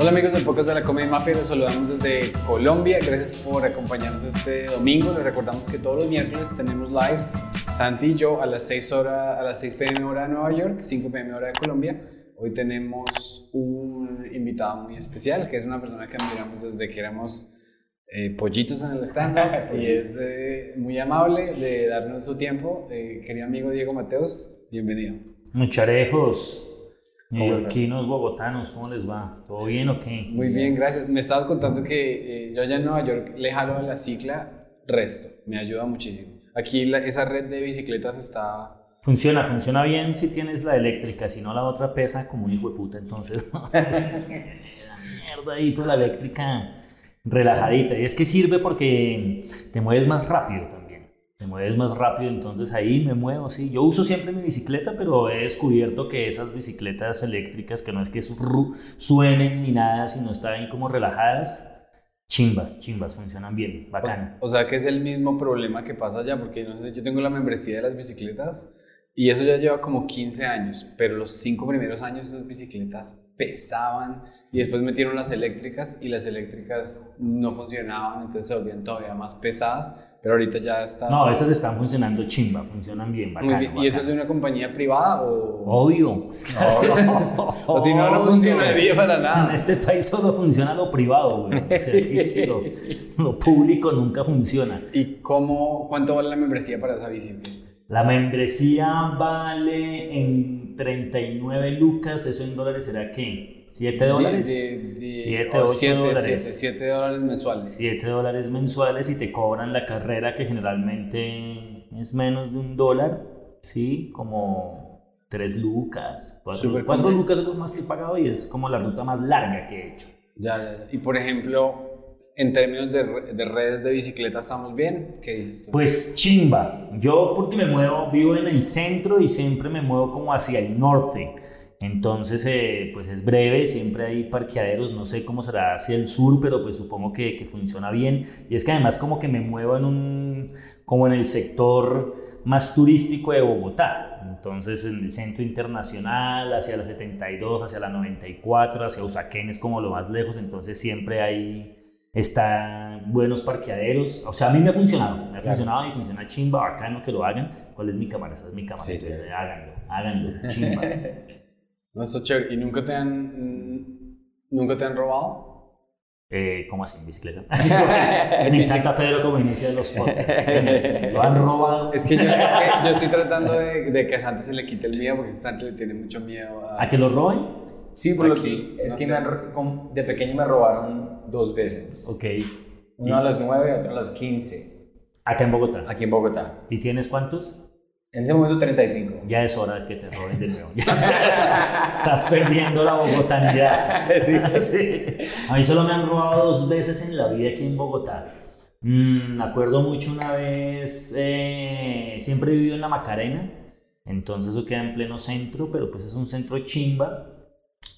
Hola amigos del podcast de la Comedia Mafia, los saludamos desde Colombia. Gracias por acompañarnos este domingo. Les recordamos que todos los miércoles tenemos lives. Santi y yo a las 6, hora, a las 6 pm hora de Nueva York, 5 pm hora de Colombia. Hoy tenemos un invitado muy especial, que es una persona que admiramos desde que éramos eh, pollitos en el stand-up y es eh, muy amable de darnos su tiempo. Eh, querido amigo Diego Mateos, bienvenido. Mucharejos, neoyorquinos, bogotanos, ¿cómo les va? ¿Todo bien o qué? Muy bien, gracias. Me estabas contando que yo allá en Nueva York le jalo a la cicla resto, me ayuda muchísimo. Aquí la, esa red de bicicletas está Funciona, funciona bien si tienes la eléctrica, si no la otra pesa como un hijo de puta, entonces. mierda ahí, pues la eléctrica relajadita. Y es que sirve porque te mueves más rápido también. Te mueves más rápido, entonces ahí me muevo, sí. Yo uso siempre mi bicicleta, pero he descubierto que esas bicicletas eléctricas, que no es que suenen ni nada, sino están como relajadas, chimbas, chimbas, funcionan bien, bacana. O, sea que es el mismo problema que pasa allá, porque no sé, yo tengo la membresía de las bicicletas y eso ya lleva como 15 años, pero los cinco primeros años esas bicicletas pesaban y después metieron las eléctricas y las eléctricas no funcionaban, entonces se volvían todavía más pesadas, pero ahorita ya está... No, esas están funcionando chimba, funcionan bien, bacano, ¿Y eso es de una compañía privada o...? Obvio. o si no, no funcionaría para nada. En este país solo funciona lo privado, güey. lo, lo, público nunca funciona. ¿Y cómo, cuánto vale la membresía para esa bici? La membresía vale en 39 lucas, eso en dólares será qué? ¿7 dólares? 7, 8 dólares. 7 dólares mensuales. 7 dólares mensuales y te cobran la carrera que generalmente es menos de un dólar, ¿sí? Como 3 lucas, 4, 4 lucas es lo más que he pagado y es como la ruta más larga que he hecho. Ya, ya. Y por ejemplo, en términos de, de, redes de bicicleta, ¿estamos bien? ¿Qué dices tú? Pues chimba. Yo porque me muevo, vivo en el centro y siempre me muevo como hacia el norte. Entonces, eh, pues es breve, siempre hay parqueaderos, no sé cómo será hacia el sur, pero pues supongo que, que, funciona bien. Y es que además como que me muevo en un, como en el sector más turístico de Bogotá. Entonces, en el centro internacional, hacia la 72, hacia la 94, hacia Usaquén es como lo más lejos, entonces siempre hay están buenos parqueaderos. O sea, a mí me ha funcionado. Me ha funcionado y funciona chimba, bacano que lo hagan. ¿Cuál es mi cámara? Esa es mi cámara. Sí, sí. Háganlo, háganlo, chimba. No, está chévere. ¿Y nunca te han, nunca te han robado? Eh, ¿Cómo así? ¿En bicicleta? me encanta Pedro como inicia los podcasts. Lo han robado. Es que yo, es que yo estoy tratando de, de, que a Santi se le quite el miedo porque Santi le tiene mucho miedo a... ¿A que lo roben? Sí, por Aquí, es que de pequeño me robaron dos veces. Ok. Uno a las 9 y otro a las 15. Acá en Bogotá. Aquí en Bogotá. ¿Y tienes cuántos? En ese momento 35. Ya es hora de que te roben de nuevo. estás perdiendo la bogotanidad. Sí. sí. A mí solo me han robado dos veces en la vida aquí en Bogotá. Mm, me acuerdo mucho una vez, eh, siempre he vivido en la Macarena, entonces eso queda en pleno centro, pero pues es un centro chimba,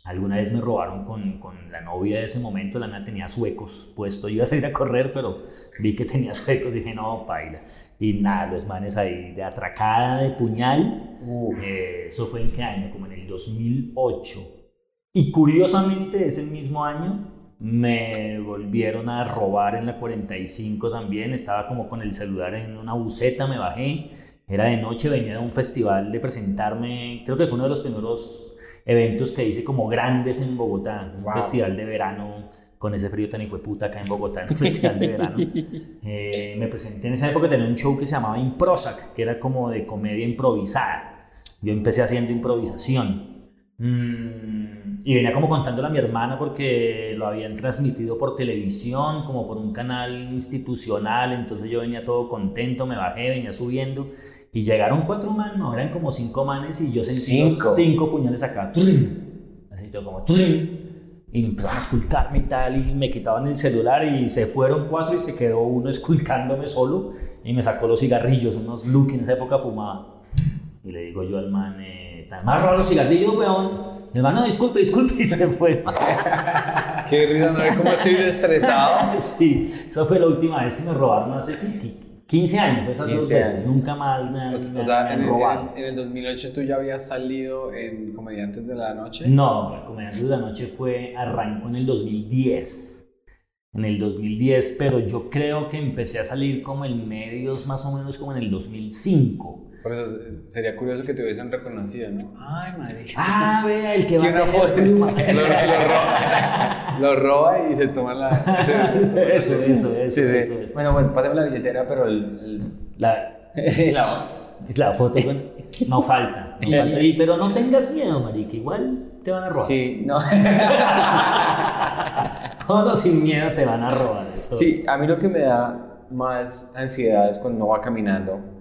Alguna vez me robaron con, con, la novia de ese momento, la niña tenía suecos puesto, iba a salir a correr, pero vi que tenía suecos, dije, no, paila. Y nada, los manes ahí de atracada, de puñal, eh, eso fue en qué año, como en el 2008. Y curiosamente ese mismo año me volvieron a robar en la 45 también, estaba como con el celular en una buceta, me bajé, era de noche, venía de un festival de presentarme, creo que fue uno de los primeros eventos que hice como grandes en Bogotá, un festival de verano con ese frío tan hijo de puta acá en Bogotá, en un festival de verano. Eh, me presenté en esa época, tenía un show que se llamaba Improsac, que era como de comedia improvisada. Yo empecé haciendo improvisación. Mm, y venía como contándole a mi hermana porque lo habían transmitido por televisión, como por un canal institucional, entonces yo venía todo contento, me bajé, venía subiendo y llegaron cuatro manes, no, eran como cinco manes y yo sentí cinco, cinco puñales acá. Así yo como... Y empezaron a esculcarme y tal, y me quitaban el celular y se fueron cuatro y se quedó uno esculcándome solo y me sacó los cigarrillos, unos look, en esa época fumaba. Y le digo yo al man, eh, más robar los cigarrillos, weón. El man, no, disculpe, disculpe, y se fue. Qué risa, no ve cómo estoy estresado. sí, esa fue la última vez que me robaron hace 15 años, esas 15 dos veces. Nunca más me han, o, sea, en, robado. El, en, el 2008 tú ya habías salido en Comediantes de la Noche. No, Comediantes de la Noche fue, arrancó en el 2010. En el 2010, pero yo creo que empecé a salir como en medios más o menos como en el 2005. Por eso sería curioso que te hubiesen reconocido, ¿no? Ay, madre. Ah, vea, el que va a foto. Lo, lo, roba, lo roba y se toma la. eso, eso, eso, sí, sí. Bueno, pues pásame la billetera, pero el. La, la, la foto. No falta, no falta. pero no tengas miedo, marica. Igual te van a robar. Sí, no. Todo sin miedo te van a robar. Eso. Sí, a mí lo que me da más ansiedad es cuando uno va caminando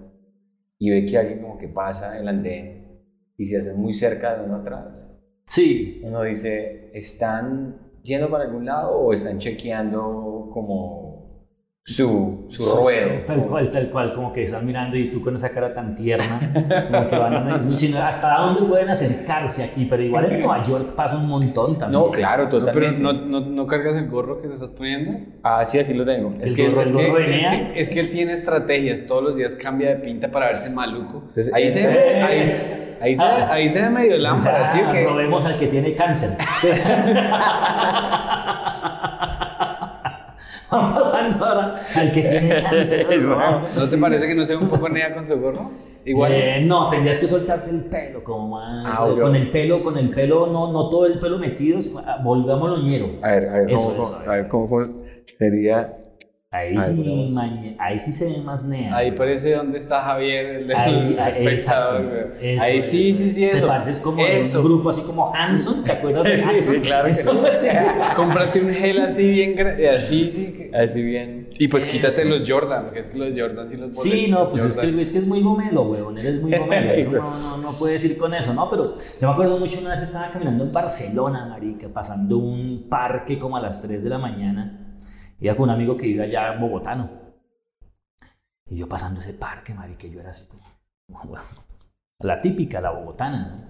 y ve que alguien como que pasa el andén y se hace muy cerca de uno atrás. Sí. Uno dice, ¿están yendo para algún lado o están chequeando como su, su ruedo. Tal cual, tal cual, como que están mirando y tú con esa cara tan tierna, como que van a hasta dónde pueden acercarse aquí, pero igual en Nueva York pasa un montón también. No, claro, totalmente. No, no, no, cargas el gorro que te estás poniendo? Ah, sí, aquí lo tengo. Es que, es, que, es, que, él tiene estrategias, todos los días cambia de pinta para verse maluco. Entonces, ahí, se, ve, ahí, se, ah. ahí se ve medio lámpara, así que... Lo vemos al que tiene cáncer. Van pasando ahora al que tiene cáncer. ¿No te parece que no se ve un poco nea con su gorro? Igual. Eh, no, tendrías que soltarte el pelo, como más. Ah, con el pelo, con el pelo, no, no todo el pelo metido, volvámoslo ñero. A ver, a ver, ¿cómo, a ver, ¿cómo sería Ahí, sí, ahí sí se ve más nea. Ahí parece donde está Javier, el del ahí, espectador. ahí sí, sí, sí, eso. Te pareces como un grupo así como Hanson, ¿te acuerdas de Hanson? Sí, sí, claro. Eso, sí. Cómprate un gel así bien, así, sí. Así bien. Y pues quítate los Jordan, porque es que los Jordan sí los Sí, no, pues es que, es que es muy gomelo, weón, eres muy gomelo. Eso no, no, no puedes ir con eso, ¿no? Pero yo me acuerdo mucho una vez estaba caminando en Barcelona, marica, pasando un parque como a las 3 de la mañana Iba con un amigo que vive allá bogotano. Y yo pasando ese parque, marica, yo era así como, la típica, la bogotana,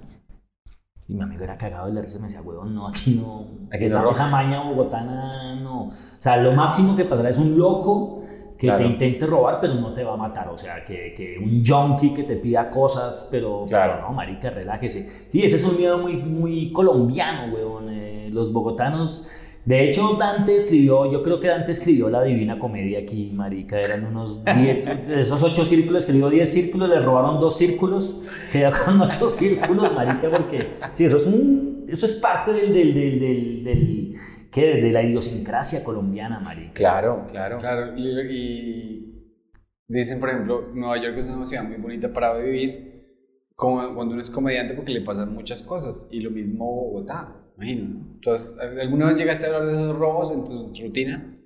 Y mi amigo era cagado de leerse, me decía, huevón, no, aquí no, aquí esa, no esa maña bogotana, no. O sea, lo máximo que pasará es un loco que te intente robar, pero no te va a matar. O sea, que, que un junkie que te pida cosas, pero, claro. no, marica, relájese. Sí, ese es un miedo muy, muy colombiano, huevón. Eh, los bogotanos de hecho, Dante escribió, yo creo que Dante escribió la Divina Comedia aquí, marica, eran unos 10, de esos ocho círculos, escribió 10 círculos, le robaron dos círculos, quedó con ocho círculos, marica, porque sí, eso es, un, eso es parte del, del, del, del, ¿qué? de la idiosincrasia colombiana, marica. Claro, claro. Claro, y dicen, por ejemplo, Nueva York es una ciudad muy bonita para vivir, como cuando uno es comediante porque le pasan muchas cosas, y lo mismo Bogotá imagino. Entonces, ¿alguna vez llegaste a hablar de esos robos en tu rutina?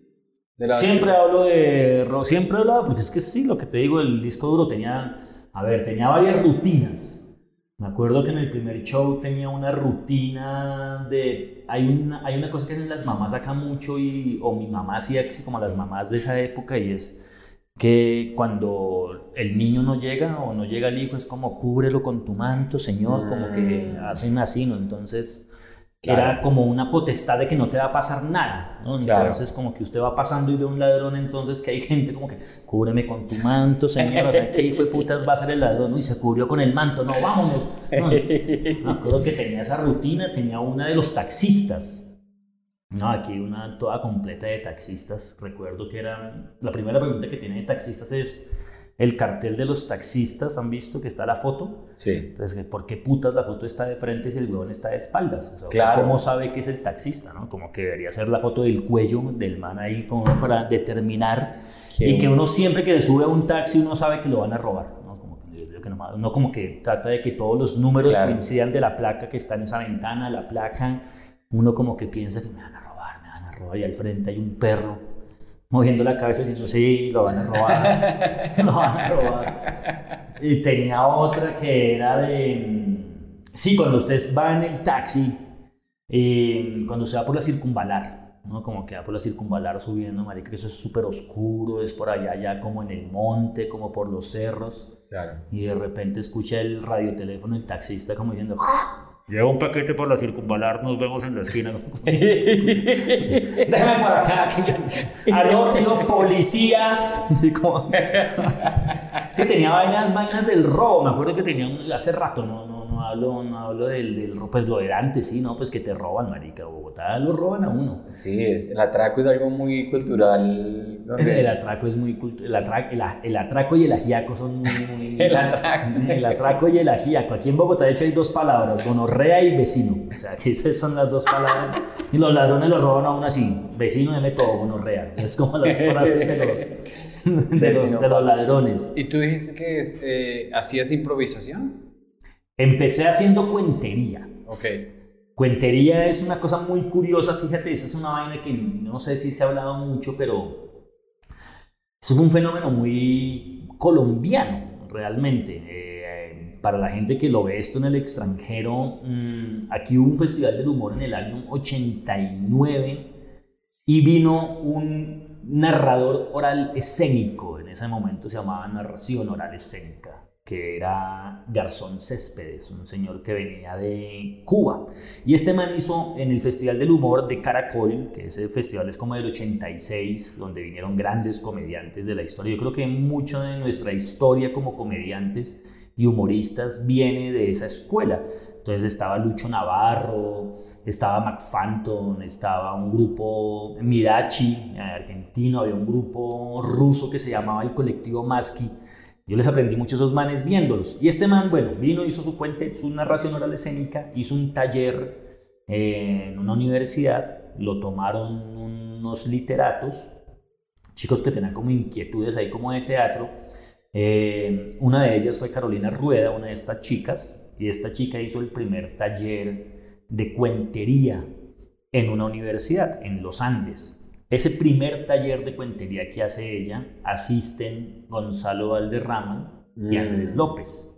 siempre hablo de siempre he hablado, porque es que sí, lo que te digo, el disco duro tenía, a ver, tenía varias rutinas. Me acuerdo que en el primer show tenía una rutina de, hay una, hay una cosa que hacen las mamás acá mucho, y, o mi mamá hacía como las mamás de esa época, y es que cuando el niño no llega o no llega el hijo, es como cúbrelo con tu manto, Señor, como que mm. hacen así, ¿no? Entonces era como una potestad de que no te va a pasar nada, ¿no? Entonces como que usted va pasando y ve un ladrón, entonces que hay gente como que, cúbreme con tu manto, señor, o sea, ¿qué hijo de putas va a ser el ladrón? Y se cubrió con el manto, no, vámonos. me acuerdo que tenía esa rutina, tenía una de los taxistas, no, aquí una toda completa de taxistas, recuerdo que era, la primera pregunta que tiene de taxistas es el cartel de los taxistas, ¿han visto que está la foto? Sí. Entonces, ¿por qué putas la foto está de frente si el huevón está de espaldas? O sea, claro. ¿cómo sabe que es el taxista, no? Como que debería ser la foto del cuello del man ahí como para determinar y que uno siempre que sube a un taxi uno sabe que lo van a robar, ¿no? Como que, no, como que trata de que todos los números coincidan de la placa que está en esa ventana, la placa, uno como que piensa que me van a robar, me van a robar y al frente hay un perro moviendo la cabeza diciendo, sí, lo van a robar, lo van a robar. Y tenía otra que era de, sí, cuando usted va en el taxi, eh, cuando se va por la circunvalar, ¿no? Como que va por la circunvalar subiendo, marica, eso es súper oscuro, es por allá, ya como en el monte, como por los cerros. Claro. Y de repente escucha el radioteléfono, el taxista como diciendo, ¡Ah! Lleva un paquete por la circunvalar, nos vemos en la esquina. Déjame por acá. Aló, tío, policía. Así como... sí, tenía vainas, vainas del robo. Me acuerdo que tenía un, hace rato, no hablo, no hablo del, del pues lo de antes, sí, no, pues que te roban, marica. Bogotá lo roban a uno. Sí, es, el atraco es algo muy cultural. donde- El atraco es muy cultu- el, atraco, el, el atraco y el ajiaco son muy, muy- El atraco. el atraco y el ajiaco. Aquí en Bogotá, de hecho, hay dos palabras: gonorrea y vecino. O sea, que esas son las dos palabras. Y los ladrones lo roban a uno así: vecino, deme todo, gonorrea. O sea, es como las frases de los, de los, de los ladrones. ¿Y tú dijiste que este, hacías improvisación? Empecé haciendo cuentería. Ok. Cuentería es una cosa muy curiosa, fíjate, esa es una vaina que no sé si se ha hablado mucho, pero eso es un fenómeno muy colombiano, realmente. Eh, para la gente que lo ve esto en el extranjero, mm, aquí hubo un festival del humor en el año 89 y vino un narrador oral escénico, en ese momento se llamaba narración oral escénica, que era Garzón Céspedes, un señor que venía de Cuba. Y este man hizo en el Festival del Humor de Caracol, que ese festival es como del 86, donde vinieron grandes comediantes de la historia. Yo creo que mucho de nuestra historia como comediantes y humoristas viene de esa escuela. Entonces estaba Lucho Navarro, estaba McFanton, estaba un grupo Mirachi, argentino, había un grupo ruso que se llamaba el colectivo Maski. Yo les aprendí mucho a esos manes viéndolos. Y este man, bueno, vino, hizo su su narración oral escénica, hizo un taller eh, en una universidad, lo tomaron unos literatos, chicos que tenían como inquietudes ahí como de teatro. Eh, una de ellas fue Carolina Rueda, una de estas chicas, y esta chica hizo el primer taller de cuentería en una universidad, en los Andes. Ese primer taller de cuentería que hace ella asisten Gonzalo Valderrama y Mm. Andrés López.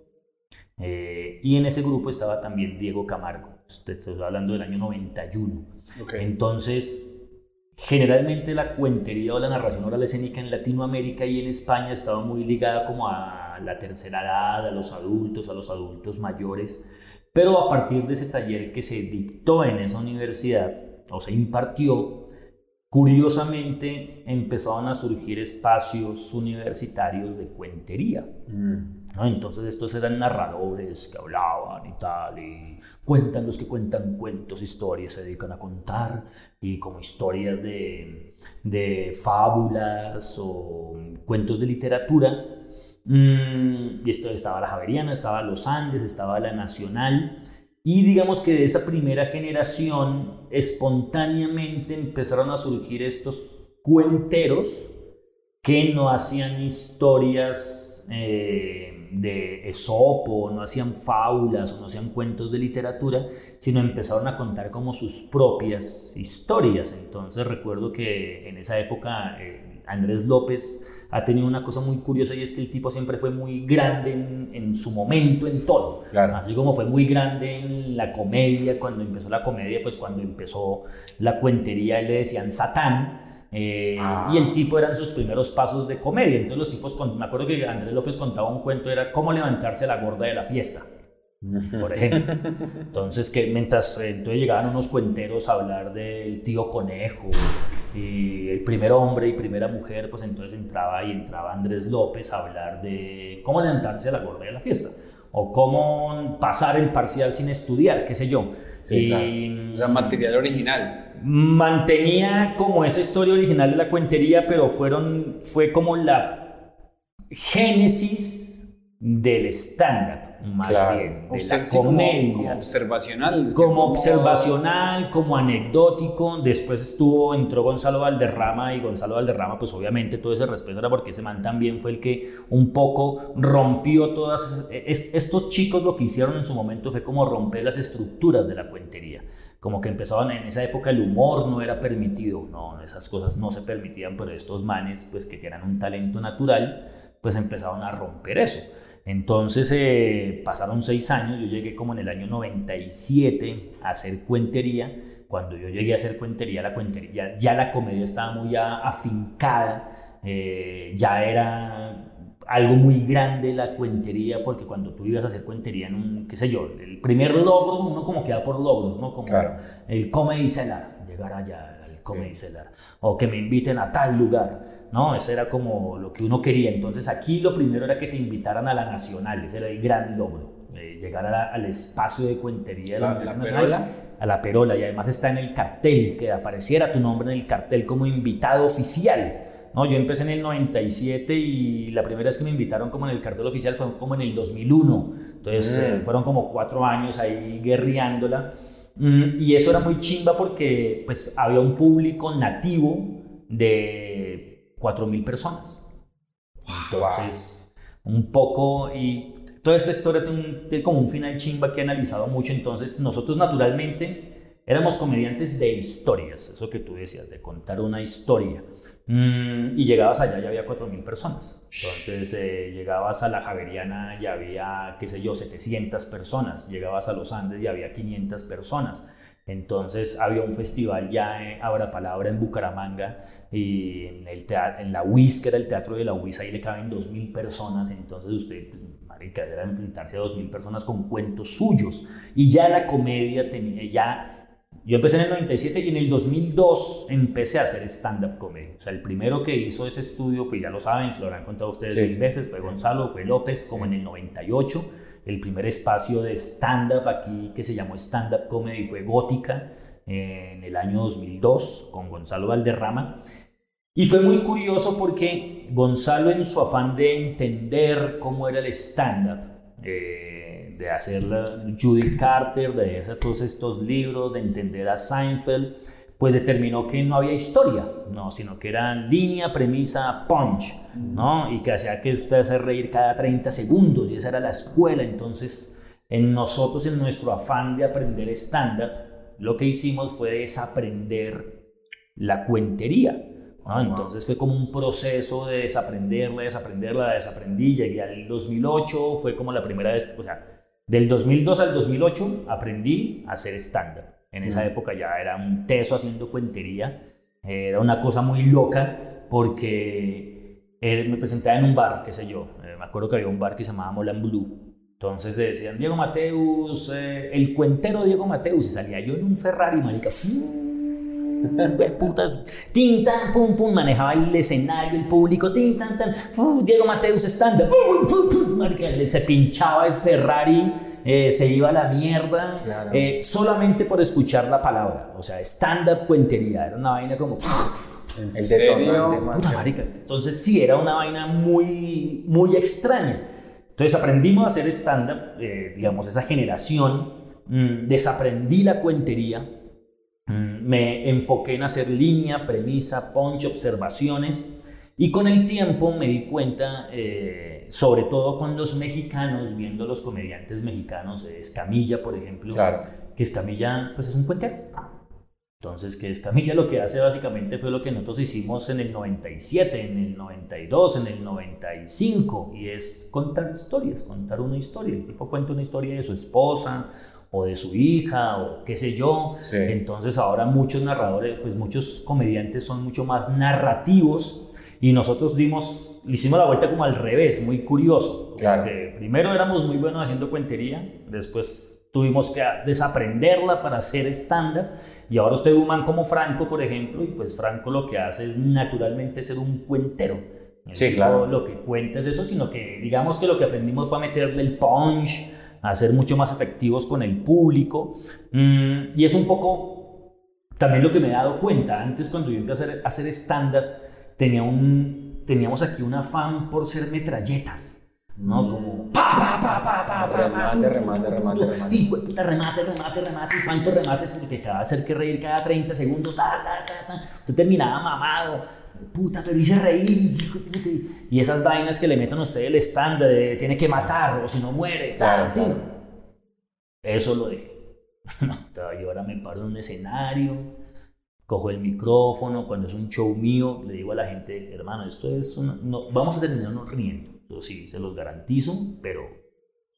Eh, y en ese grupo estaba también Diego Camargo. Te estoy hablando del año 91. Ok. Entonces, generalmente la cuentería o la narración oral escénica en Latinoamérica y en España estaba muy ligada como a la tercera edad, a los adultos, a los adultos mayores. Pero a partir de ese taller que se dictó en esa universidad o se impartió, curiosamente empezaron a surgir espacios universitarios de cuentería. Mm. ¿no? Entonces estos eran narradores que hablaban y tal, y cuentan los que cuentan cuentos, historias, se dedican a contar, y como historias de, de fábulas o cuentos de literatura. Mm, y esto estaba la Javeriana, estaba los Andes, estaba la Nacional. Y digamos que de esa primera generación espontáneamente empezaron a surgir estos cuenteros que no hacían historias eh, de Esopo, no hacían fábulas no hacían cuentos de literatura, sino empezaron a contar como sus propias historias. Entonces recuerdo que en esa época eh, Andrés López ha tenido una cosa muy curiosa y es que el tipo siempre fue muy grande en, en su momento, en todo. Claro. Así como fue muy grande en la comedia, cuando empezó la comedia, pues cuando empezó la cuentería, él le decían Satán. eh, Ah. Y el tipo eran sus primeros pasos de comedia. Entonces los tipos, con- me acuerdo que Andrés López contaba un cuento, era cómo levantarse la gorda de la fiesta, por ejemplo. Entonces que mientras eh, entonces llegaban unos cuenteros a hablar del tío conejo y el primer hombre y primera mujer, pues entonces entraba y entraba Andrés López a hablar de cómo levantarse a la gorda de la fiesta o cómo pasar el parcial sin estudiar, qué sé yo. Sí, y, claro. O sea, material original. mantenía como esa historia original de la cuentería, pero fueron, fue como la génesis del stand-up, más Claro. bien, de Obser- la sí, como- comedia. Como, observacional. Como observacional, como anecdótico. Después estuvo, entró Gonzalo Valderrama y Gonzalo Valderrama, pues obviamente todo ese respeto era porque ese man también fue el que un poco rompió todas. es- estos chicos lo que hicieron en su momento fue como romper las estructuras de la cuentería. Como que empezaban en esa época el humor no era permitido, no, esas cosas no se permitían, pero estos manes, pues que tenían un talento natural, pues empezaron a romper eso. Entonces eh, pasaron seis años, yo llegué como en el año 97 a hacer cuentería. Cuando yo llegué a hacer cuentería, la cuentería, ya la comedia estaba muy afincada, eh, ya era algo muy grande la cuentería, porque cuando tú ibas a hacer cuentería en un, qué sé yo, el primer logro, uno como queda por logros, ¿no? Como Claro. el comedy cellar, llegar allá al comedy cellar, o que me inviten a tal lugar, ¿no? Eso era como lo que uno quería. Entonces aquí lo primero era que te invitaran a la nacional, ese era el gran logro, eh, llegar a la- al espacio de cuentería de la, La- la Nacional, Perola. a la Perola, y además está en el cartel, que apareciera tu nombre en el cartel como invitado oficial. No, yo empecé en el 97 y la primera vez que me invitaron como en el cartel oficial fue como en el 2001. Entonces Mm. eh, fueron como cuatro años ahí guerreándola. Mm, y eso era muy chimba porque pues había un público nativo de 4.000 personas. Entonces, un poco, y toda esta historia tiene, un- tiene como un final chimba que he analizado mucho. Entonces, nosotros naturalmente éramos comediantes de historias, eso que tú decías, de contar una historia. Mm, y llegabas allá y había 4.000 personas. Entonces, eh, llegabas a la Javeriana y había, qué sé yo, 700 personas. Llegabas a los Andes y había 500 personas. Entonces había un festival ya, Abra Palabra, en Bucaramanga, y en, el tea- en la UIS, que era el teatro de la UIS, ahí le caben 2.000 personas. Entonces usted, pues, marica, era enfrentarse a 2.000 personas con cuentos suyos. Y ya la comedia tenía, ya... Yo empecé en el 97 y en el 2002 empecé a hacer stand-up comedy. O sea, el primero que hizo ese estudio, pues ya lo saben, se lo habrán contado ustedes Sí, mil sí. veces, fue Gonzalo, fue López, como en el 98 el primer espacio de stand-up aquí que se llamó stand-up comedy fue Gótica en el año 2002 con Gonzalo Valderrama. Y fue muy curioso porque Gonzalo en su afán de entender cómo era el stand-up, eh, de hacer la Judy Carter, de hacer todos estos libros, de entender a Seinfeld, pues determinó que no había historia, no, sino que era línea, premisa, punch, ¿no? Y que hacía que usted se reír cada 30 segundos, y esa era la escuela. Entonces, en nosotros, en nuestro afán de aprender stand-up, lo que hicimos fue desaprender la cuentería. ¿no? Entonces fue como un proceso de desaprenderla, desaprenderla, desaprendí. Llegué al 2008, fue como la primera vez, o sea, del 2002 al 2008 aprendí a hacer stand-up. En esa época ya era un teso haciendo cuentería. Era una cosa muy loca porque eh, me presentaba en un bar, qué sé yo. Eh, me acuerdo que había un bar que se llamaba Molan Blue. Entonces decían Diego Mateus, eh, el cuentero Diego Mateus. Y salía yo en un Ferrari, marica. Putas, tin, tan, pum, pum, manejaba el escenario, el público, tin, tan, tan, fu, Diego Mateus stand pum, pum, pum, marica, se pinchaba el Ferrari, eh, se iba a la mierda, Claro. eh, solamente por escuchar la palabra, o sea, stand-up cuentería, era una vaina como... ¿En El detonante más Puta marica. Entonces sí, era una vaina muy, muy extraña. Entonces aprendimos a hacer stand-up, eh, digamos, esa generación, mm, desaprendí la cuentería, me enfoqué en hacer línea, premisa, punch, observaciones, y con el tiempo me di cuenta, eh, sobre todo con los mexicanos, viendo los comediantes mexicanos, eh, Escamilla, por ejemplo, Claro. que Escamilla pues es un cuentero. Entonces, que Escamilla lo que hace básicamente fue lo que nosotros hicimos en el 97, en el 92, en el 95, y es contar historias, contar una historia. El tipo cuenta una historia de su esposa o de su hija o qué sé yo. Sí. Entonces, ahora muchos narradores, pues muchos comediantes son mucho más narrativos y nosotros dimos, le hicimos la vuelta como al revés, muy curioso. Claro. que primero éramos muy buenos haciendo cuentería, después tuvimos que desaprenderla para hacer stand-up y ahora usted un man como Franco, por ejemplo, y pues Franco lo que hace es naturalmente ser un cuentero. Sí, claro. Lo que cuenta es eso, sino que digamos que lo que aprendimos fue a meterle el punch, a ser mucho más efectivos con el público. Mm, y es un poco también lo que me he dado cuenta. Antes cuando yo empecé a hacer, hacer stand-up, tenía un, teníamos aquí un afán por ser metralletas. ¿no? Como pa, pa, pa, pa, pa, pa, pa, Remate, tu, remate, remate, remate. de puta, remate, remate, remate, y cuántos remates, porque cada hacer que reír cada 30 segundos, ta, ta, ta, ta. Usted terminaba mamado, puta, pero hice reír. Y esas vainas que le meten a usted el estándar de tiene que matar o si no muere, Claro. Eso lo dejé. No, yo ahora me paro en un escenario, cojo el micrófono, cuando es un show mío, le digo a la gente, hermano, esto es una, no, vamos a terminarnos riendo, eso sí, se los garantizo, pero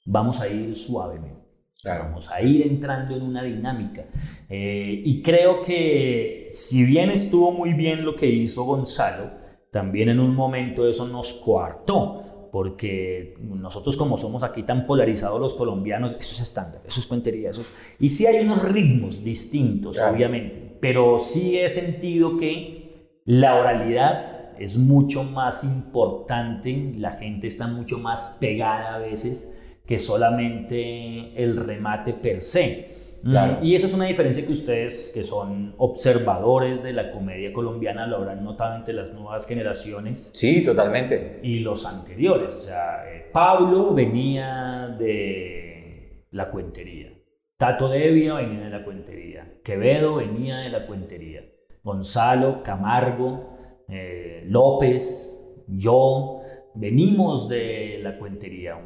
vamos a ir suavemente. Claro. Vamos a ir entrando en una dinámica. Eh, y creo que si bien estuvo muy bien lo que hizo Gonzalo, también en un momento eso nos coartó, porque nosotros como somos aquí tan polarizados los colombianos, eso es estándar, eso es cuentería, eso es... Y sí hay unos ritmos distintos, obviamente, pero sí he sentido que la oralidad es mucho más importante, la gente está mucho más pegada a veces que solamente el remate per se. Claro. Y eso es una diferencia que ustedes, que son observadores de la comedia colombiana, lo habrán notado entre las nuevas generaciones. Sí, totalmente. Y los anteriores. O sea, eh, Pablo venía de la cuentería. Tato Devia venía de la cuentería. Quevedo venía de la cuentería. Gonzalo, Camargo, eh, López, yo, venimos de la cuentería.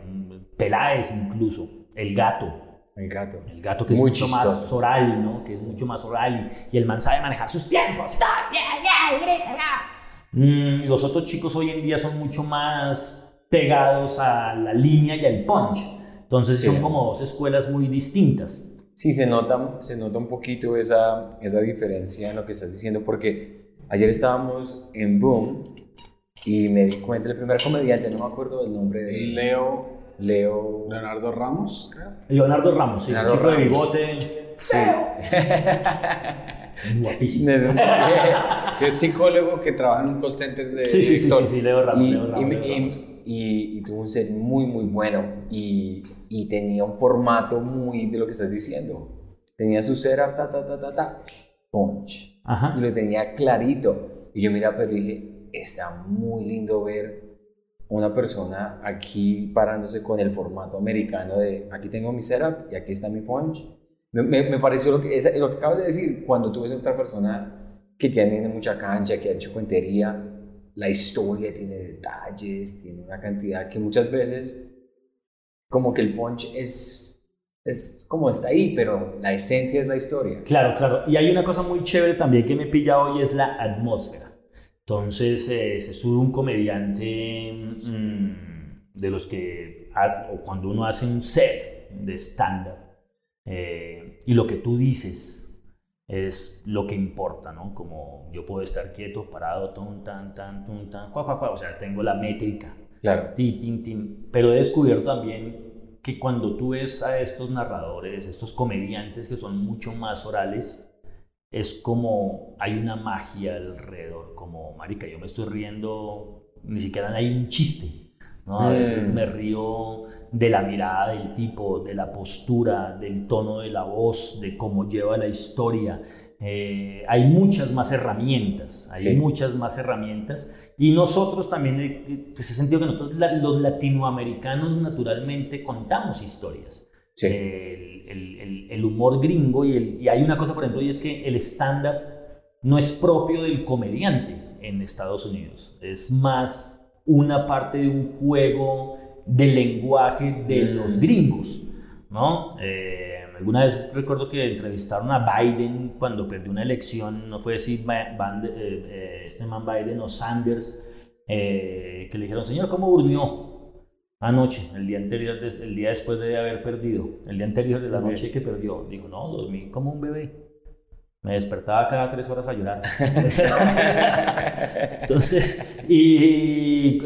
Peláez incluso, El Gato el gato. El gato que es mucho más oral, ¿no? Que es mucho más oral y, el man sabe manejar sus tiempos. Mm, los otros chicos hoy en día son mucho más pegados a la línea y al punch. Entonces son como dos escuelas muy distintas. Sí, se nota, se nota un poquito esa, esa diferencia en lo que estás diciendo porque ayer estábamos en Boom y me di cuenta, el primer comediante, no me acuerdo del nombre de él. Leo Leo. Leonardo Ramos, creo. Leonardo Ramos, sí. chico de bigote. Feo. Guapísimo. que es psicólogo que trabaja en un call center de. Sí, sí, sí, sí, Leo Ramos. Y, Leo Ramos, y, y, tuvo un set muy, muy bueno. Y, y tenía un formato muy de lo que estás diciendo. Tenía su setup, ta, ta, ta, ta, ta, punch. Ajá. Y lo tenía clarito. Y yo mira, pero dije, está muy lindo ver una persona aquí parándose con el formato americano de aquí tengo mi setup y aquí está mi punch. Me, me, pareció lo que, es, lo que acabas de decir, cuando tú ves a otra persona que tiene mucha cancha, que ha hecho cuentería, la historia tiene detalles, tiene una cantidad que muchas veces como que el punch es, es como está ahí, pero la esencia es la historia. Claro, claro. Y hay una cosa muy chévere también que me pilla hoy es la atmósfera. Entonces eh, se sube un comediante mm, de los que, o cuando uno hace un set de stand-up, eh, y lo que tú dices es lo que importa, ¿no? Como yo puedo estar quieto, parado, ton, tan, tan, ton, tan, jua, jua, jua, o sea, tengo la métrica. Claro. Tin, tin, tin. Pero he descubierto también que cuando tú ves a estos narradores, estos comediantes que son mucho más orales, es como hay una magia alrededor, como, marica, yo me estoy riendo, ni siquiera hay un chiste, ¿no? A veces mm. me río de la mirada del tipo, de la postura, del tono de la voz, de cómo lleva la historia. Eh, hay muchas más herramientas, hay muchas más herramientas. Y nosotros también, en eh, eh, ese sentido que nosotros los latinoamericanos naturalmente contamos historias. El, el, humor gringo y, y, hay una cosa, por ejemplo, y es que el stand-up no es propio del comediante en Estados Unidos, es más una parte de un juego de lenguaje de mm. los gringos, ¿no? Eh, alguna vez recuerdo que entrevistaron a Biden cuando perdió una elección, no fue decir eh, eh, este man Biden o Sanders, que le dijeron, señor, ¿cómo durmió? Anoche, el día anterior, el día después de haber perdido, el día anterior de la noche que perdió, dijo, no, dormí como un bebé. Me despertaba cada tres horas a llorar. Entonces, y,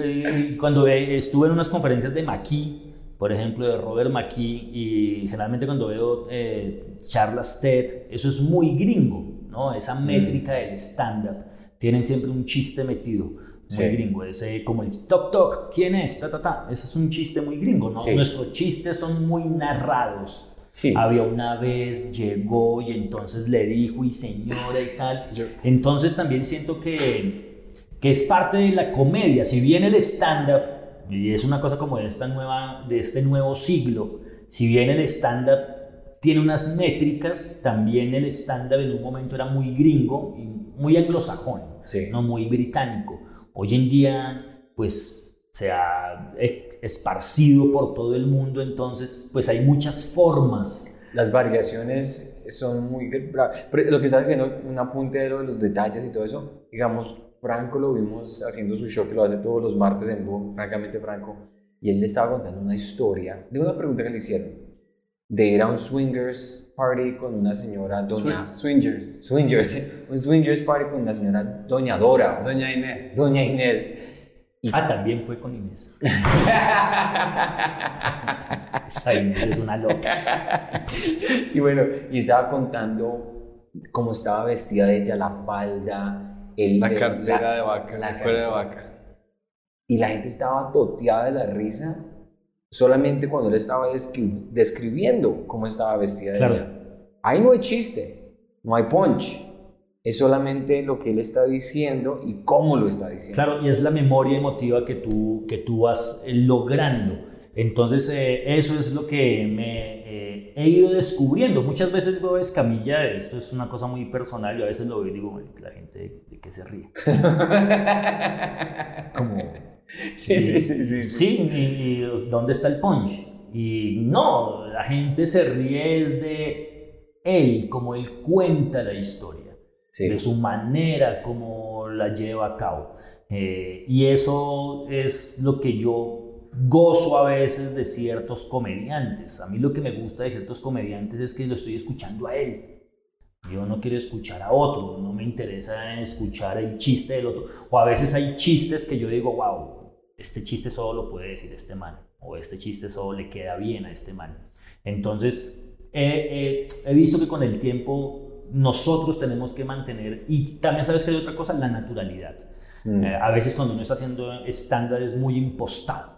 cuando estuve en unas conferencias de Maquis, por ejemplo, de Robert Maquis, y generalmente cuando veo eh, charlas TED, eso es muy gringo, ¿no? Esa mm. métrica del stand-up, tienen siempre un chiste metido muy gringo, ese como el toc toc, ¿quién es? Ta, ta, ta. Ese es un chiste muy gringo, ¿no? Nuestros chistes son muy narrados. Sí. Había una vez, llegó y entonces le dijo y señora y tal. Entonces también siento que, que es parte de la comedia. Si bien el stand-up, y es una cosa como de, esta nueva, de este nuevo siglo, si bien el stand-up tiene unas métricas, también el stand-up en un momento era muy gringo y muy anglosajón, no muy británico. Hoy en día, pues se ha esparcido por todo el mundo, entonces, pues hay muchas formas. Las variaciones son muy... Pero lo que estás diciendo, un apunte de, los detalles y todo eso, digamos, Franco lo vimos haciendo su show que lo hace todos los martes en Boom, francamente Franco, y él le estaba contando una historia de una pregunta que le hicieron de ir a un swingers party con una señora doña swingers swingers un swingers party con una señora doña Dora doña Inés doña Inés ah, también fue con Inés. Esa Inés es una loca. y bueno, y estaba contando cómo estaba vestida ella, la falda, el, la cartera de vaca, la, cartera de vaca. Y la gente estaba toteada de la risa solamente cuando él estaba describiendo cómo estaba vestida ella. Ahí no hay chiste, no hay punch. Es solamente lo que él está diciendo y cómo lo está diciendo. Claro, y es la memoria emotiva que tú, que tú vas eh, logrando. Entonces, eh, eso es lo que me eh, he ido descubriendo. Muchas veces veo Escamilla, esto es una cosa muy personal, y a veces lo veo y digo, la gente de qué se ríe. Como, sí, sí, sí, sí. Sí, y, ¿dónde está el punch? Y no, la gente se ríe de él, como él cuenta la historia de su manera como la lleva a cabo. Eh, y eso es lo que yo gozo a veces de ciertos comediantes. A mí lo que me gusta de ciertos comediantes es que lo estoy escuchando a él. Yo no quiero escuchar a otro, no me interesa escuchar el chiste del otro. O a veces hay chistes que yo digo, wow, este chiste solo lo puede decir este man, o este chiste solo le queda bien a este man. Entonces, he visto que con el tiempo nosotros tenemos que mantener, y también sabes que hay otra cosa, la naturalidad. Mm. Eh, a veces cuando uno está haciendo estándares muy impostado.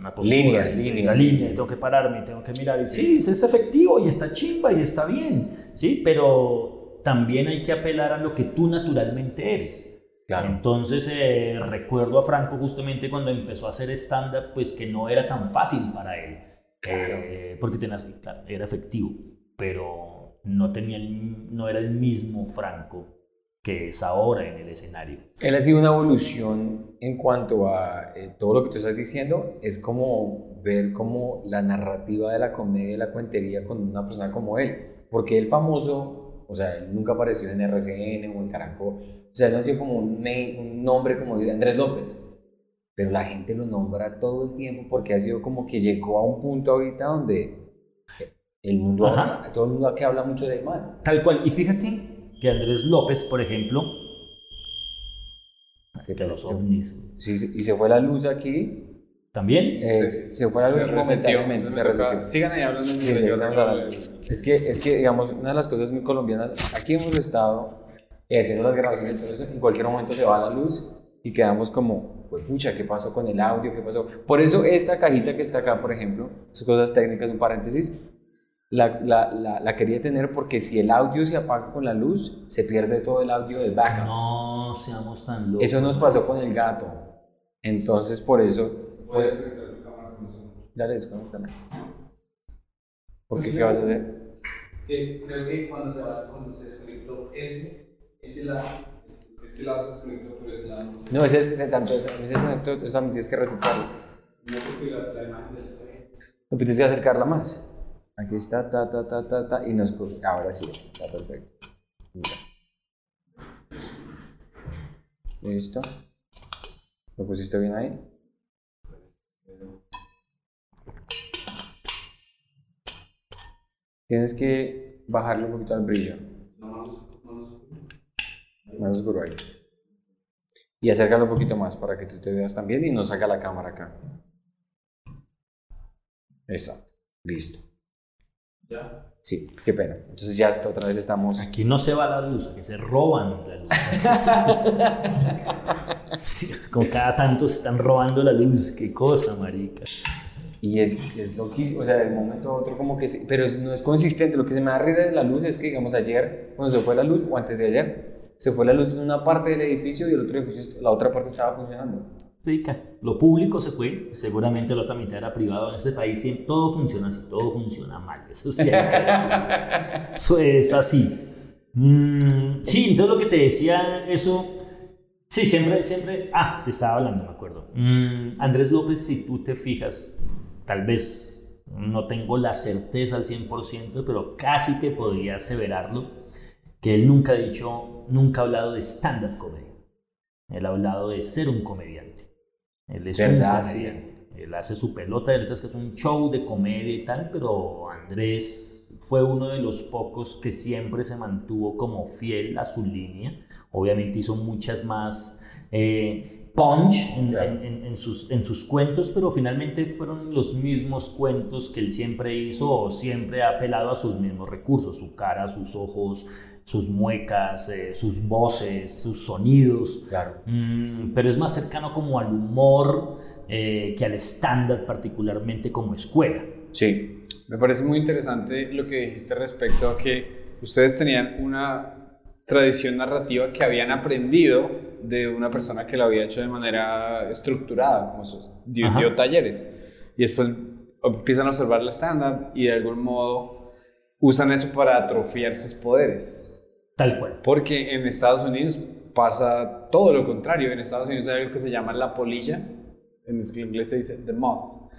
Eh, una línea, línea, línea, tengo que pararme, tengo que mirar. Sí. es efectivo y está chimba y está bien, sí, pero también hay que apelar a lo que tú naturalmente eres. Claro. Entonces eh, recuerdo a Franco justamente cuando empezó a hacer stand-up, pues que no era tan fácil para él. Claro. porque tenías, claro, era efectivo, pero no, tenía no era el mismo Franco que es ahora en el escenario. Él ha sido una evolución en cuanto a eh, todo lo que tú estás diciendo, es como ver como la narrativa de la comedia y la cuentería con una persona como él, porque el famoso, o sea, él nunca apareció en RCN o en Caracol, o sea, él ha sido como un, un nombre, como dice Andrés López, pero la gente lo nombra todo el tiempo porque ha sido como que llegó a un punto ahorita donde el mundo, todo el mundo aquí habla mucho de mal. Tal cual. Y fíjate que Andrés López, por ejemplo, que los ovnis. Sí, y se fue la luz aquí. ¿También? Eh, se fue la luz momentáneamente. Se Sigan ahí hablando. Sí, es, que, es que, digamos, una de las cosas muy colombianas, aquí hemos estado eh, haciendo las grabaciones, entonces en cualquier momento se va la luz y quedamos como, pues pucha, ¿qué pasó con el audio? ¿Qué pasó? Por eso esta cajita que está acá, por ejemplo, sus cosas técnicas, un paréntesis, la, la, la, quería tener porque si el audio se apaga con la luz, se pierde todo el audio del backup. No seamos tan locos. Eso nos pasó con el gato. Entonces, por eso. Puedes conectar tu cámara con eso. Dale, desconectala. ¿Por qué? ¿Qué vas a hacer? Es que creo que cuando se, cuando se desconectó ese, ese lado, este lado se desconectó, pero ese lado no se No, ese es tanto, ese desconectó, eso también tienes que resetarlo. No, porque la, la imagen del No, tienes que acercarla más. Aquí está, ta, ta, ta, ta, ta, y nos... Ahora sí, está perfecto. ¿Listo? ¿Lo pusiste bien ahí? Tienes que bajarle un poquito al brillo. Más oscuro ahí. Y acércalo un poquito más para que tú te veas también y no saca la cámara acá. Exacto. Listo. ¿Ya? Sí, qué pena. Entonces ya hasta otra vez estamos... Aquí no se va la luz, aquí se roban la luz. sí, como cada tanto se están robando la luz. Qué cosa, marica. Y es, es loquísimo, o sea, de un momento a otro como que... Se, pero no es consistente. Lo que se me da risa de la luz es que, digamos, ayer, cuando se fue la luz, o antes de ayer, se fue la luz en una parte del edificio y el otro edificio, la otra parte estaba funcionando rica. Lo público se fue, seguramente la otra mitad era privado. En este país todo funciona así, todo funciona mal. Eso, sí eso es así. Mm, sí, entonces lo que te decía, eso, sí, siempre, siempre, ah, te estaba hablando, me acuerdo. Mm, Andrés López, si tú te fijas, tal vez no tengo la certeza al 100%, pero casi te podría aseverarlo, que él nunca ha dicho, nunca ha hablado de stand-up comedy. Él ha hablado de ser un comediante. Él es un. Él hace su pelota de letras, que es un show de comedia y tal, pero Andrés fue uno de los pocos que siempre se mantuvo como fiel a su línea. Obviamente hizo muchas más eh, punch en, sus, en sus cuentos, pero finalmente fueron los mismos cuentos que él siempre hizo o siempre ha apelado a sus mismos recursos, su cara, sus ojos, sus muecas, eh, sus voces, sus sonidos. Claro. Mm, pero es más cercano como al humor eh, que al estándar, particularmente como escuela. Sí. Me parece muy interesante lo que dijiste respecto a que ustedes tenían una tradición narrativa que habían aprendido de una persona que lo había hecho de manera estructurada, como sus, dio, talleres. Y después empiezan a observar la stand-up y de algún modo usan eso para atrofiar sus poderes. Tal cual. Porque en Estados Unidos pasa todo lo contrario. En Estados Unidos hay algo que se llama la polilla, en inglés se dice the moth,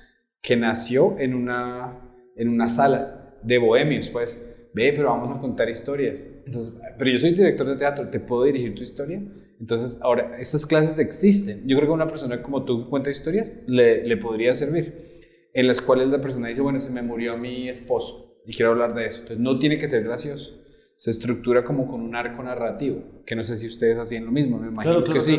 que nació en una, en una sala de bohemios, pues ve, pero vamos a contar historias. Entonces, pero yo soy director de teatro, ¿te puedo dirigir tu historia? Entonces, ahora, estas clases existen. Yo creo que una persona como tú que cuenta historias le, le podría servir, en las cuales la persona dice, bueno, se me murió mi esposo y quiero hablar de eso. Entonces, no tiene que ser gracioso. Se estructura como con un arco narrativo, que no sé si ustedes hacían lo mismo, me imagino que sí.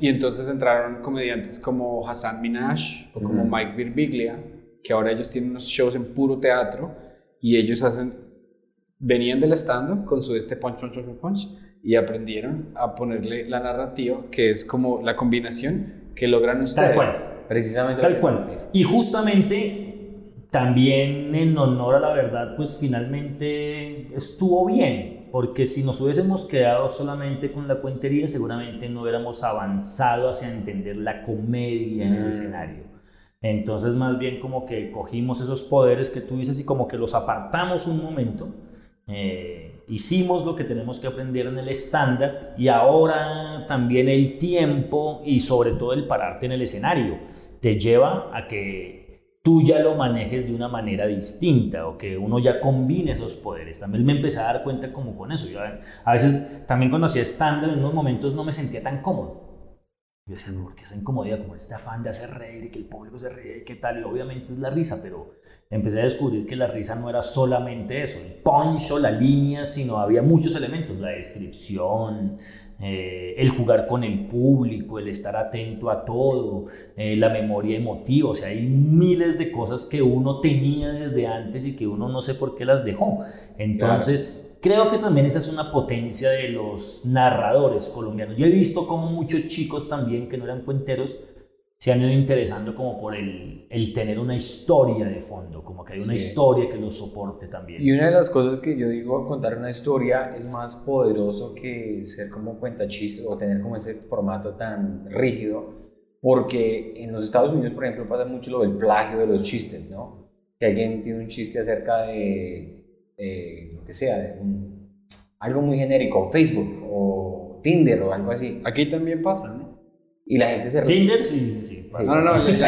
Y entonces entraron comediantes como Hassan Minaj o como Mike Birbiglia, que ahora ellos tienen unos shows en puro teatro y ellos hacen, venían del stand-up con su este punch, punch, punch, punch, y aprendieron a ponerle la narrativa, que es como la combinación que logran ustedes. Tal cual. Precisamente. Tal cual. Y justamente también en honor a la verdad, pues finalmente estuvo bien, porque si nos hubiésemos quedado solamente con la cuentería, seguramente no hubiéramos avanzado hacia entender la comedia en el mm. escenario. Entonces más bien como que cogimos esos poderes que tú dices y como que los apartamos un momento, eh, hicimos lo que tenemos que aprender en el estándar y ahora también el tiempo y sobre todo el pararte en el escenario te lleva a que tú ya lo manejes de una manera distinta o que uno ya combine esos poderes. También me empecé a dar cuenta como con eso. Yo a veces también cuando hacía estándar en unos momentos no me sentía tan cómodo yo decía, no, porque esa incomodidad, como este afán de hacer reír y que el público se ríe y qué tal, y obviamente es la risa, pero empecé a descubrir que la risa no era solamente eso, el punch o la línea, sino había muchos elementos, la descripción, eh, el jugar con el público, el estar atento a todo, eh, la memoria emotiva, o sea, hay miles de cosas que uno tenía desde antes y que uno no sé por qué las dejó. Entonces, creo que también esa es una potencia de los narradores colombianos. Yo he visto como muchos chicos también que no eran cuenteros, se han ido interesando como por el, el, tener una historia de fondo, como que hay una historia que lo soporte también. Y una de las cosas que yo digo, contar una historia es más poderoso que ser como cuenta chistes o tener como ese formato tan rígido, porque en los Estados Unidos, por ejemplo, pasa mucho lo del plagio de los chistes, ¿no? Que alguien tiene un chiste acerca de, eh, lo que sea, de algo muy genérico, Facebook o Tinder o algo así. Aquí también pasa, ¿no? Y la gente se roba. Tinder, sí, sí. No, no, no. que, la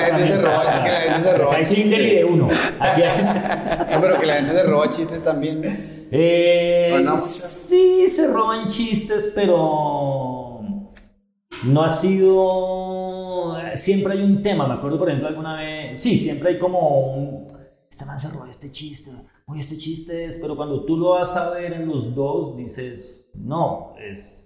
gente se roba. Que la gente se roba. Hay Tinder y de uno. Aquí no, pero que la gente se roba chistes también. Eh, no? Sí, se roban chistes, pero no ha sido. Siempre hay un tema. Me acuerdo, por ejemplo, alguna vez. Sí, siempre hay como un. Este man se robó este chiste. Oye, este chiste es. Pero cuando tú lo vas a ver en los dos, dices. No, es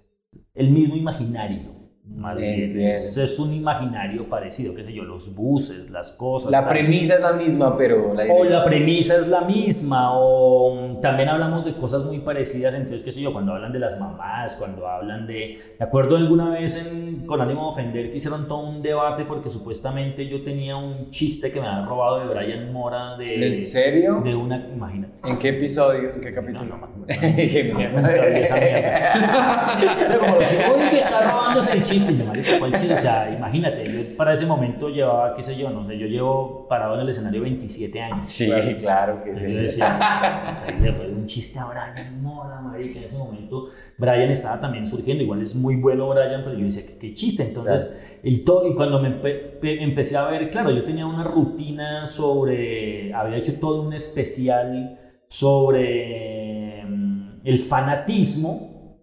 el mismo imaginario. Más bien, es, un imaginario parecido, qué sé yo, los buses, las cosas. La premisa es la misma, pero la O la premisa es la misma, o también hablamos de cosas muy parecidas, entonces, qué sé yo, cuando hablan de las mamás, cuando hablan de... Me acuerdo alguna vez, en, con ánimo de ofender, que hicieron todo un debate porque supuestamente yo tenía un chiste que me habían robado de Brian Mora. De, ¿En serio? De una, imagínate. ¿En qué episodio? ¿En qué capítulo? No, no, no, está robándose el chiste o sea, imagínate, yo para ese momento llevaba, qué sé yo, no sé, yo llevo parado en el escenario 27 años. Sí, claro que sí. Decía, o sea, un chiste a Brian Moda, marica, en ese momento Brian estaba también surgiendo, igual es muy bueno Brian, pero yo decía, qué, chiste, entonces... El to y cuando me empecé a ver, claro, yo tenía una rutina sobre, había hecho todo un especial sobre mm, el fanatismo.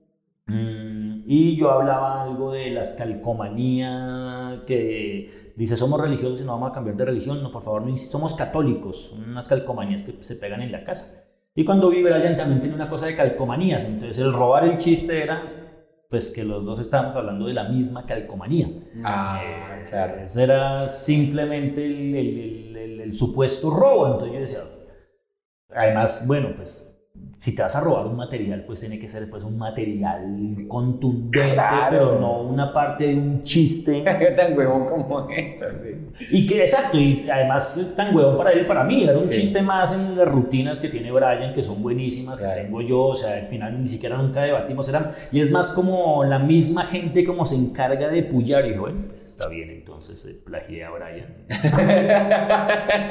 Mm, y yo hablaba algo de las calcomanías, que dice somos religiosos y no vamos a cambiar de religión, no, por favor, no somos católicos, unas calcomanías que se pegan en la casa. Y cuando vi Brian también tiene una cosa de calcomanías, entonces el robar el chiste era pues que los dos estábamos hablando de la misma calcomanía. Ah, eh, claro. Ese era simplemente el, el, el, supuesto robo. Entonces yo decía, además, bueno, pues si te vas a robar un material, pues tiene que ser pues un material contundente, pero no una parte de un chiste. tan huevón como eso, sí. Y que, exacto, y además tan huevón para él y para mí, era un chiste más en las rutinas que tiene Brian, que son buenísimas, que tengo yo, o sea, al final ni siquiera nunca debatimos, eran, y es más como la misma gente como se encarga de pullar, y dijo, bueno, pues está bien, entonces eh, plagié a Brian.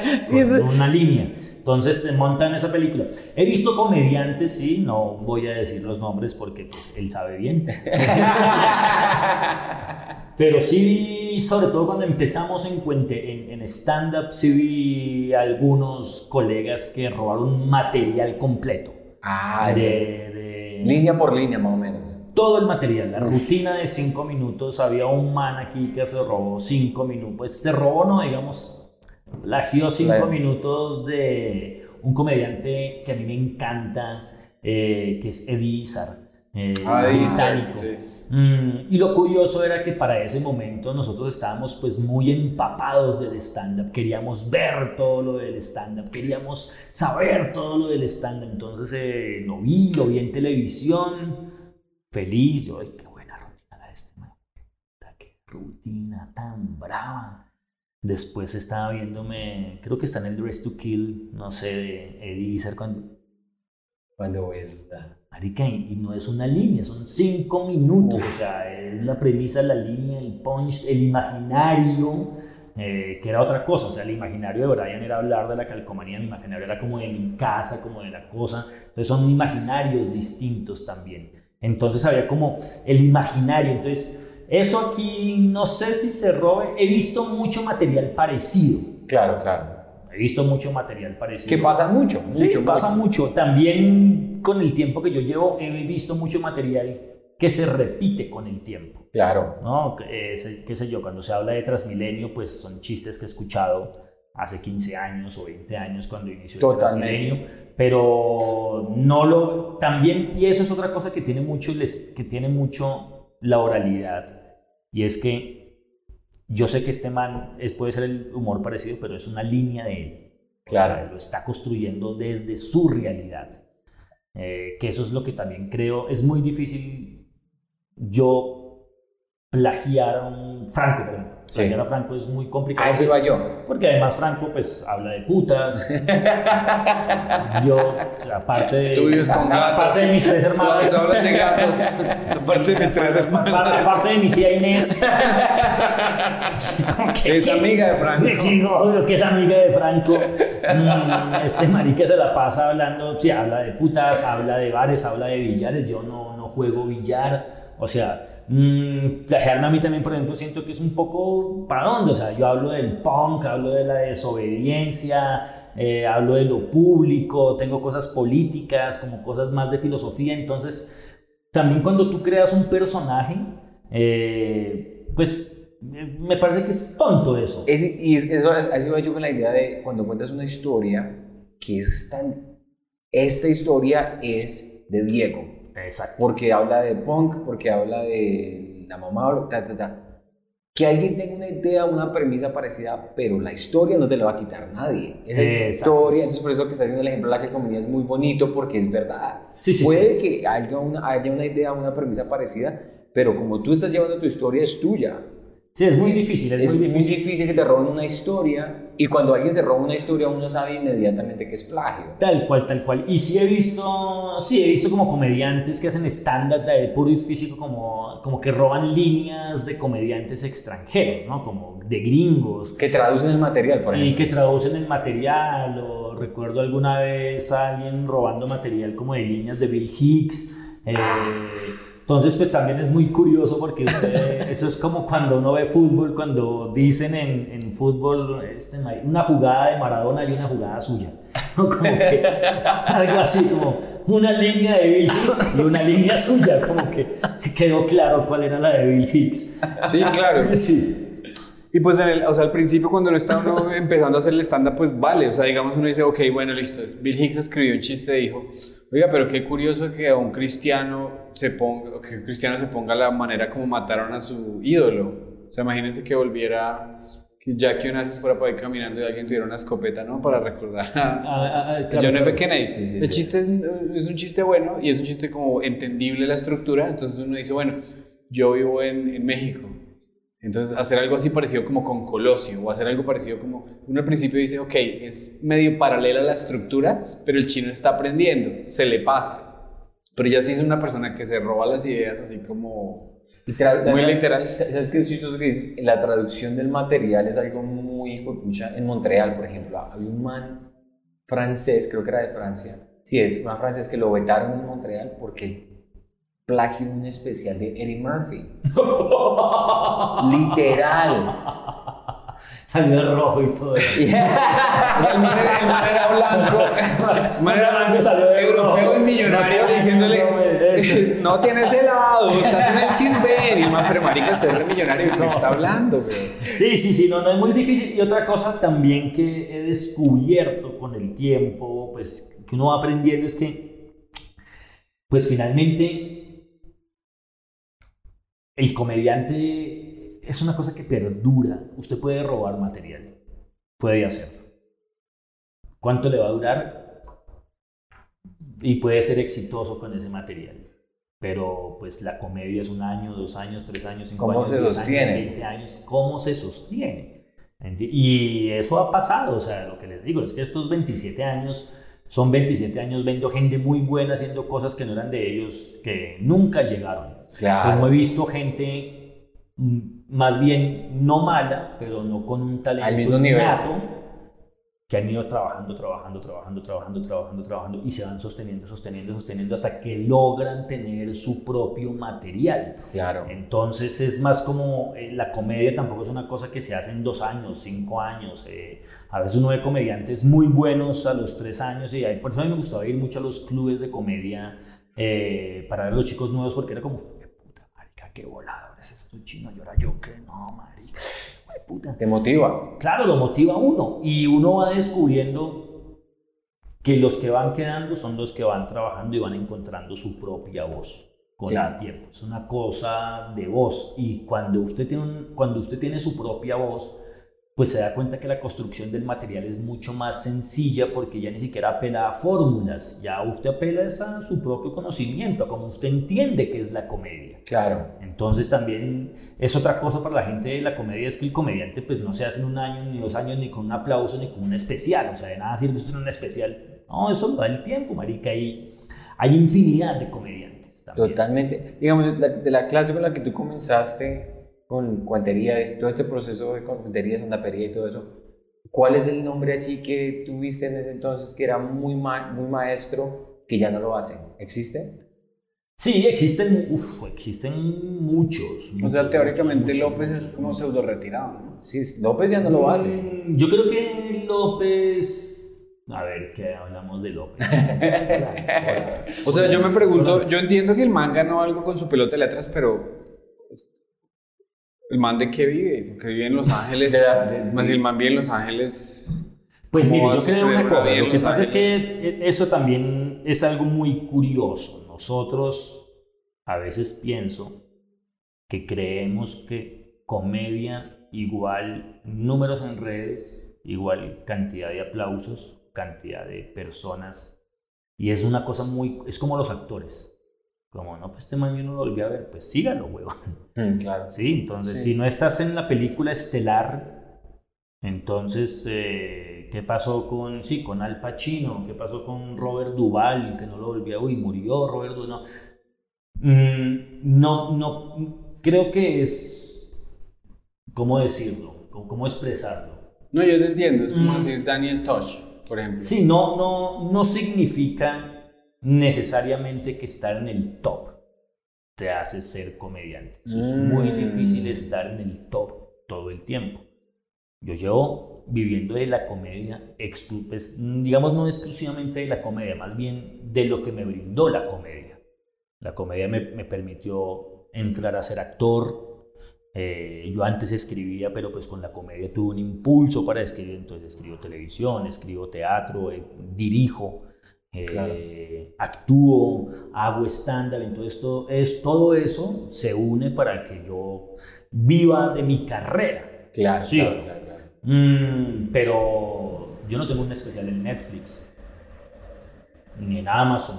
sí, una línea. Entonces te montan esa película. He visto comediantes, sí, no voy a decir los nombres porque pues, él sabe bien. Pero sí, sobre todo cuando empezamos en, en, en stand-up, sí vi algunos colegas que robaron material completo. Ah, de, Línea por línea, más o menos. Todo el material, la rutina de cinco minutos. Había un man aquí que se robó cinco minutos. Pues se robó, no, digamos, plagió cinco minutos de un comediante que a mí me encanta, eh, que es Eddie Izzard, eh, ah, mm, y lo curioso era que para ese momento nosotros estábamos pues muy empapados del stand-up, queríamos ver todo lo del stand-up, queríamos saber todo lo del stand-up, entonces eh, lo vi, lo vi en televisión, feliz, yo, ay, qué buena rutina la de este man, qué rutina tan brava. Después estaba viéndome, creo que está en el Dress to Kill, no sé, de Eddie Izzard cuando... Cuando es Marica, y no es una línea, son cinco minutos, o sea, es la premisa, la línea, el punch, el imaginario, eh, que era otra cosa, o sea, el imaginario de Brian era hablar de la calcomanía, el imaginario era como de mi casa, como de la cosa, entonces son imaginarios distintos también. Entonces había como el imaginario, entonces eso aquí no sé si se robe. He visto mucho material parecido. Claro, claro. He visto mucho material parecido. Que pasa mucho, mucho. Sí, pasa mucho. También con el tiempo que yo llevo he visto mucho material que se repite con el tiempo. Claro. ¿No? qué sé yo, cuando se habla de Transmilenio, pues son chistes que he escuchado hace 15 años o 20 años cuando inició el Transmilenio, pero no lo también y eso es otra cosa que tiene mucho que tiene mucho la oralidad. Y es que yo sé que este man es, puede ser el humor parecido, pero es una línea de él. Claro. lo está construyendo desde su realidad. Eh, que eso es lo que también creo. Es muy difícil yo plagiar a un Franco, por ejemplo. Sí. a Franco es muy complicado. A eso iba yo. Porque además Franco pues habla de putas. yo, aparte de... Tú vives con gatos. Aparte de mis tres hermanos. No, hablas de gatos. Aparte de mis tres hermanos. Aparte, de mi tía Inés. que, es amiga de Franco. Chico, obvio que es amiga de Franco. Mm, este marica se la pasa hablando, sí, habla de putas, habla de bares, habla de billares. Yo no, no juego billar. O sea, mmm, a mí también, por ejemplo, siento que es un poco para dónde. O sea, yo hablo del punk, hablo de la desobediencia, eh, hablo de lo público, tengo cosas políticas, como cosas más de filosofía. Entonces, también cuando tú creas un personaje, eh, pues me parece que es tonto eso. Es, y eso, eso va yo con la idea de cuando cuentas una historia que es tan... Esta historia es de Diego Exacto. Porque habla de punk, porque habla de la mamá, ta, ta, ta. Que alguien tenga una idea, una premisa parecida, pero la historia no te la va a quitar nadie. Esa historia, entonces por eso que está haciendo el ejemplo de la comunidad es muy bonito porque es verdad. Sí, sí, Puede que haya una, haya una idea, una premisa parecida, pero como tú estás llevando tu historia, es tuya. Sí, es muy difícil. Es, muy, difícil. muy difícil que te roben una historia y cuando alguien te roba una historia uno sabe inmediatamente que es plagio. Tal cual, tal cual. Y sí he visto, sí he visto como comediantes que hacen estándar de puro y físico como, como que roban líneas de comediantes extranjeros, ¿no? Como de gringos. Que traducen el material, por ejemplo. Y que traducen el material. O recuerdo alguna vez a alguien robando material como de líneas de Bill Hicks. Eh, entonces, pues también es muy curioso porque eso es como cuando uno ve fútbol, cuando dicen en, en fútbol este, una jugada de Maradona y una jugada suya. Como que algo así, como una línea de Bill Hicks y una línea suya, como que quedó claro cuál era la de Bill Hicks. Sí, claro. Sí. Y pues, o sea, al principio cuando uno está empezando a hacer el stand-up, pues vale. O sea, digamos, uno dice, ok, bueno, listo. Bill Hicks escribió un chiste y dijo, oiga, pero qué curioso que a un cristiano se ponga, que cristiano se ponga la manera como mataron a su ídolo. O sea, imagínense que volviera que Jackie Onassis fuera por ahí caminando y alguien tuviera una escopeta, ¿no? Para recordar a, John F. Kennedy. el chiste es, es, un chiste bueno y es un chiste como entendible la estructura. Entonces uno dice, bueno, yo vivo en, en México entonces, hacer algo así parecido como con Colosio, o hacer algo parecido como, uno al principio dice, ok, es medio paralela a la estructura, pero el chino está aprendiendo, se le pasa. Pero ya sí es una persona que se roba las ideas así como... muy literal. ¿Sabes qué es chistoso que dice? La traducción del material es algo muy mucha En Montreal, por ejemplo, había un man francés, creo que era de Francia. Sí, es un francés que lo vetaron en Montreal porque plagio un especial de Eddie Murphy. Literal. Salió rojo y todo. Eso. el, man era, blanco. El man era blanco salió de europeo y millonario diciéndole: No tienes helado, está en el Cisben. pero marica, ser re millonario, ¿qué está hablando, Sí, sí, sí, no, no es muy difícil. Y otra cosa también que he descubierto con el tiempo, pues que uno va aprendiendo es que, pues finalmente el comediante es una cosa que perdura. Usted puede robar material, puede hacerlo. ¿Cuánto le va a durar? Y puede ser exitoso con ese material. Pero pues la comedia es un año, dos años, tres años, cinco ¿Cómo años, se sostiene? Años, 20 años. ¿Cómo se sostiene? Y eso ha pasado, o sea, lo que les digo es que estos 27 años son 27 años viendo gente muy buena haciendo cosas que no eran de ellos, que nunca llegaron. Claro. Como he visto gente mm, más bien no mala, pero no con un talento al mismo nivel que han ido trabajando, trabajando, trabajando, trabajando, trabajando, trabajando y se van sosteniendo, sosteniendo, sosteniendo hasta que logran tener su propio material. Claro. Entonces es más como eh, la comedia tampoco es una cosa que se hace en dos años, cinco años. Eh, a veces uno ve comediantes muy buenos a los tres años y hay, por eso a mí me gustaba ir mucho a los clubes de comedia eh, para ver a los chicos nuevos porque era como, puta marica, qué volador es esto chino, y ahora yo que no, marica te motiva. Claro, lo motiva a uno. Y uno va descubriendo que los que van quedando son los que van trabajando y van encontrando su propia voz con el tiempo. Es una cosa de voz. Y cuando usted tiene, cuando usted tiene su propia voz, pues se da cuenta que la construcción del material es mucho más sencilla porque ya ni siquiera apela a fórmulas, ya usted apela a su propio conocimiento, a cómo usted entiende que es la comedia. Claro. Entonces también es otra cosa para la gente de la comedia, es que el comediante pues no se hace en un año, ni dos años, ni con un aplauso, ni con un especial, o sea, de nada sirve usted en un especial. No, eso lo da el tiempo, marica, y hay infinidad de comediantes. También. Totalmente. Digamos, de la clase con la que tú comenzaste, con cuentería, todo este proceso de cuentería, santapería y todo eso, ¿cuál es el nombre así que tuviste en ese entonces que era muy, muy maestro que ya no lo hacen? ¿Existe? Sí, existen, uf, existen muchos, O sea, teóricamente López es como pseudo retirado, ¿no? Sí, López ya no lo hace. Mm, yo creo que López... A ver, ¿qué hablamos de López? o sea, yo me pregunto, yo entiendo que el man ganó algo con su pelota de letras, pero ¿El man de qué vive? Que vive en Los Ángeles. más el man vive en Los Ángeles. Pues mire, yo creo una cosa. Lo que pasa es que eso también es algo muy curioso. Nosotros a veces pienso que creemos que comedia igual números en redes, igual cantidad de aplausos, cantidad de personas. Y es una cosa muy. Es como los actores. Como, no, pues este man yo no lo volví a ver, pues sígalo, huevón. Mm, claro. Sí, entonces, si no estás en la película estelar, entonces, eh, ¿qué pasó con, sí, con Al Pacino? ¿Qué pasó con Robert Duvall, que no lo volví a uy, murió Robert Duvall? No. Mm, no, no, creo que es, ¿cómo decirlo? ¿Cómo, expresarlo? No, yo te entiendo, es como mm. decir Daniel Tosh, por ejemplo. Sí, no, no, no significa necesariamente que estar en el top te hace ser comediante. es muy mm. difícil estar en el top todo el tiempo. Yo llevo viviendo de la comedia, pues, digamos no exclusivamente de la comedia, más bien de lo que me brindó la comedia. La comedia me, permitió entrar a ser actor, Eh, yo antes escribía, pero pues con la comedia tuve un impulso para escribir, entonces escribo televisión, escribo teatro, eh, dirijo, eh, actúo, hago stand-up, entonces todo, es, todo eso se une para que yo viva de mi carrera. Claro, sí. claro, claro. Mm, pero yo no tengo un especial en Netflix, ni en Amazon.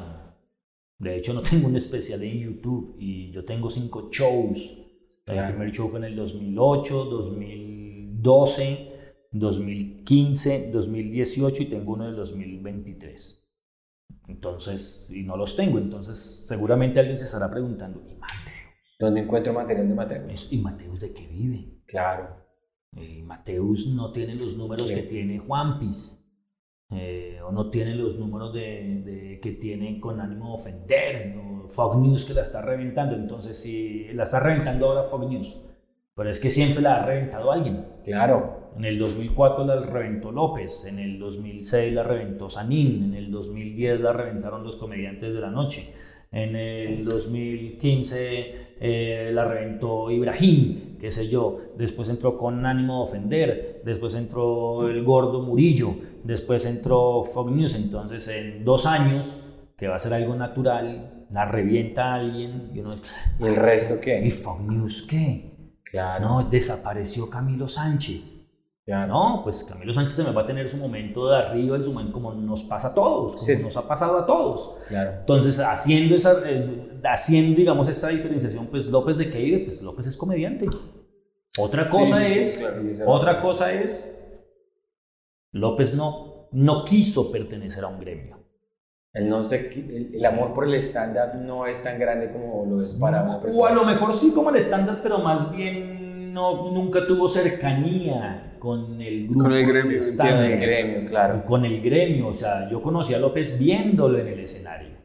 De hecho, no tengo un especial en YouTube y yo tengo cinco shows el primer show fue en el 2008, 2012, 2015, 2018 y tengo uno en el 2023. Entonces, y no los tengo, entonces seguramente alguien se estará preguntando, ¿y Mateo? ¿Dónde encuentro material de Mateus? ¿Y Mateus de qué vive? Claro. Y Mateus no tiene los números que tiene Juanpis. Eh, o no tiene los números de, que tiene con ánimo de ofender, ¿no? Fox News que la está reventando, entonces si la está reventando ahora Fox News, pero es que siempre la ha reventado alguien. Claro. En el 2004 la reventó López, en el 2006 la reventó Sanín, en el 2010 la reventaron los comediantes de la noche. En el 2015 eh, la reventó Ibrahim, qué sé yo. Después entró con ánimo de ofender. Después entró el gordo Murillo. Después entró Fox News. Entonces, en dos años, que va a ser algo natural, la revienta alguien y uno ¿Y el resto qué? ¿Y Fox News qué? Claro. No, desapareció Camilo Sánchez. No, pues Camilo Sánchez se me va a tener su momento de arriba y su momento como nos pasa a todos, como nos ha pasado a todos. Claro. Entonces, haciendo, esa, eh, haciendo, digamos, esta diferenciación, pues López de qué pues López es comediante. Otra cosa es, otra cosa es, López no, no quiso pertenecer a un gremio. El, no sé, el, amor por el stand-up no es tan grande como lo es para una persona. O a lo mejor sí como el stand-up, pero más bien no, nunca tuvo cercanía con el grupo. Con el gremio, con el gremio, claro. Con el gremio, o sea, yo conocí a López viéndolo en el escenario,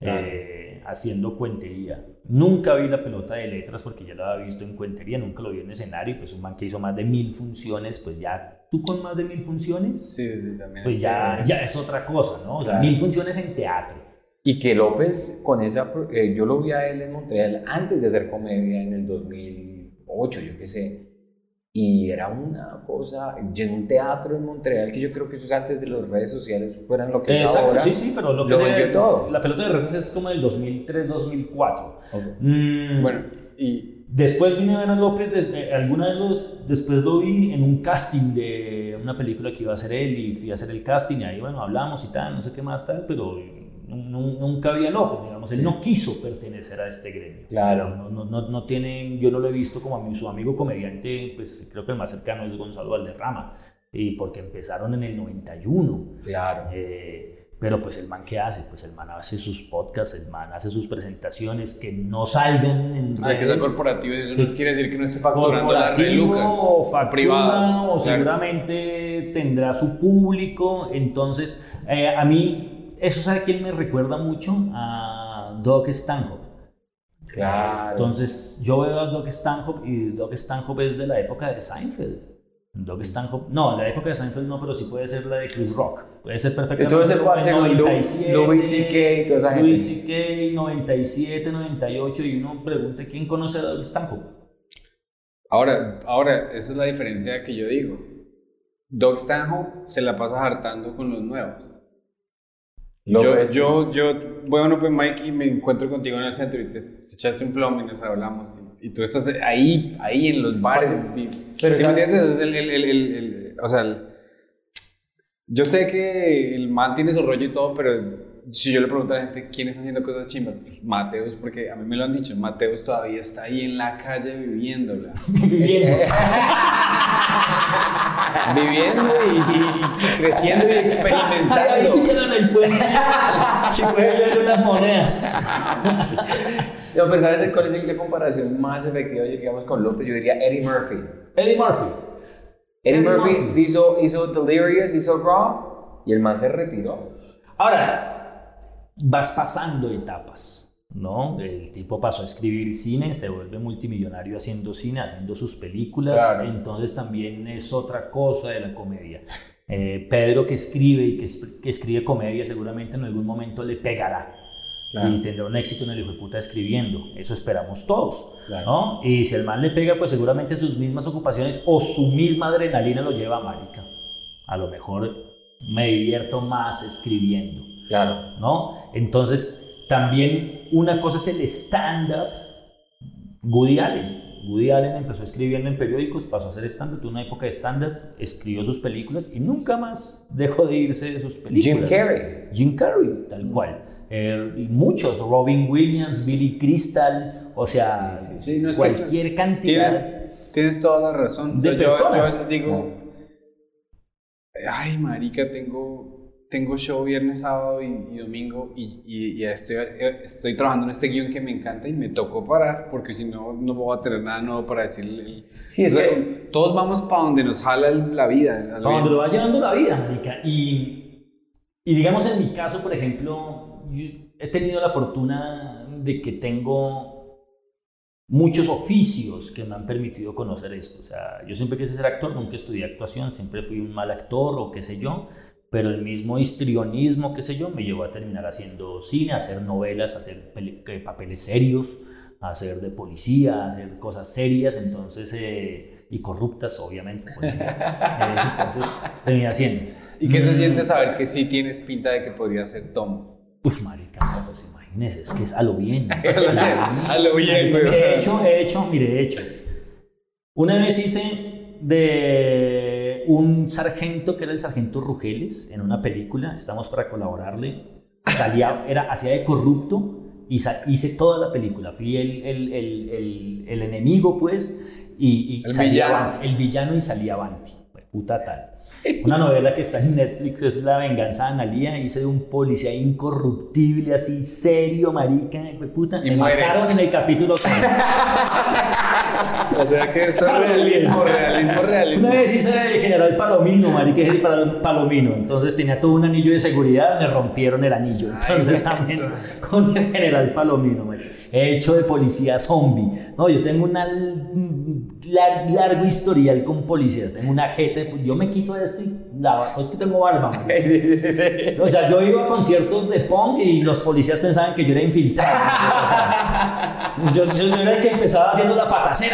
eh, haciendo cuentería. Nunca vi la pelota de letras porque ya lo había visto en cuentería, nunca lo vi en escenario, pues un man que hizo más de mil funciones, pues ya, ¿tú con más de mil funciones? Sí, sí, también. Pues ya, ya es otra cosa, ¿no? O sea, mil funciones en teatro. Y que López, con esa, eh, yo lo vi a él en Montreal antes de hacer comedia en el 2008, yo qué sé y era una cosa, en un teatro en Montreal, que yo creo que eso es antes de las redes sociales fueran lo que es ahora. Sí, sí, pero lo que lo todo. La pelota de redes es como del 2003-2004. Mm, bueno, y... Después vine a ver a López, eh, alguna de los, después lo vi en un casting de una película que iba a hacer él y fui a hacer el casting y ahí, bueno, hablamos y tal, no sé qué más tal, pero nunca había López, digamos, él no quiso pertenecer a este gremio. Claro. No, no, no, tiene, yo no lo he visto como a mi, su amigo comediante, pues creo que el más cercano es Gonzalo Valderrama, y porque empezaron en el 91. Claro. Eh, pero pues el man, ¿qué hace? Pues el man hace sus podcasts, el man hace sus presentaciones que no salgan en Hay que ser corporativo, eso no quiere decir que no esté facturando las relucas o privadas. O seguramente tendrá su público, entonces eh, a mí eso, ¿sabe quién me recuerda mucho? A Doug Stanhope. Claro. Entonces, yo veo a Doug Stanhope y Doug Stanhope es de la época de Seinfeld. Doug Stanhope, no, la época de Seinfeld no, pero sí puede ser la de Chris Rock. Puede ser perfectamente. Entonces, ¿cuál es Louis C.K. y toda esa gente? Louis C.K., 97, 98, y uno pregunta quién conoce a Doug Stanhope. Ahora, ahora, esa es la diferencia que yo digo. Doug Stanhope se la pasa hartando con los nuevos. Yo, yo, yo voy a un open mic y me encuentro contigo en el centro y te, echaste un plomo y nos hablamos. Y, tú estás ahí, ahí en los bares. pero ¿sí me entiendes? El, el, el, o sea, yo sé que el man tiene su rollo y todo, pero si yo le pregunto a la gente quién está haciendo cosas chimbas, pues Mateus, porque a mí me lo han dicho, Mateus todavía está ahí en la calle viviéndola. Viviendo. Viviendo y, creciendo y experimentando. Ahí sí en el puente. Si puedes ver unas monedas. No, pues ¿sabes cuál es la comparación más efectiva, digamos, con López? Yo diría Eddie Murphy. Eddie Murphy. Eddie, Murphy, Hizo, hizo Delirious, hizo Raw y el man se retiró. Ahora, vas pasando etapas, ¿no? El tipo pasó a escribir cine, se vuelve multimillonario haciendo cine, haciendo sus películas, entonces también es otra cosa de la comedia. Eh, Pedro que escribe y que, escribe comedia seguramente en algún momento le pegará. y tendrá un éxito en el hijo de puta escribiendo. Eso esperamos todos. ¿no? Y si el mal le pega, pues seguramente sus mismas ocupaciones o su misma adrenalina lo lleva a marica. A lo mejor me divierto más escribiendo. Claro. ¿No? Entonces, también una cosa es el stand-up. Woody Allen. Woody Allen empezó escribiendo en periódicos, pasó a hacer stand-up, tuvo una época de stand-up, escribió sus películas y nunca más dejó de irse de sus películas. Jim Carrey. Jim Carrey, tal cual. Eh, y muchos, Robin Williams, Billy Crystal, o sea, cualquier cantidad. Tienes, toda la razón. De yo, a veces digo, ay, marica, tengo tengo show viernes, sábado y, domingo y, y, estoy, estoy trabajando en este guion que me encanta y me tocó parar porque si no, no voy a tener nada nuevo para decirle. Sí, es que todos vamos para donde nos jala la vida. Para donde lo va llevando la vida, marica. Y, y digamos en mi caso, por ejemplo, he tenido la fortuna de que tengo muchos oficios que me han permitido conocer esto. O sea, yo siempre quise ser actor, nunca estudié actuación, siempre fui un mal actor o qué sé yo pero el mismo histrionismo, qué sé yo, me llevó a terminar haciendo cine, a hacer novelas, a hacer papeles serios, a hacer de policía, a hacer cosas serias, entonces, eh, y corruptas, obviamente. Pues, eh, entonces, terminé haciendo. ¿Y qué se mm. siente saber que sí tienes pinta de que podría ser Tom? Pues, marica, pues imagínese, es que es a lo bien. a lo bien. He hecho, he hecho, mire, he hecho. Una vez hice de un sargento que era el sargento Rugeles en una película, estamos para colaborarle, salía, era, hacía de corrupto y hice toda la película, fui el, el, el, el enemigo pues y, y el, villano. el villano y salía avanti, puta tal. Una novela que está en Netflix es La venganza de Analia. Hice de un policía incorruptible, así serio, marica, puta. Y me mataron en el capítulo 6. o sea que eso es realismo, realismo, realismo. Una vez hice el general Palomino, marica, es el Palomino. Entonces tenía todo un anillo de seguridad, me rompieron el anillo. Entonces también con el general Palomino, marica. He hecho de policía zombie. No, yo tengo un largo historial con policías. Tengo una jeta, yo me quito esto la, pues que tengo barba. O sea, yo iba a conciertos de punk y los policías pensaban que yo era infiltrado. yo, yo, era el que empezaba haciendo la patacera,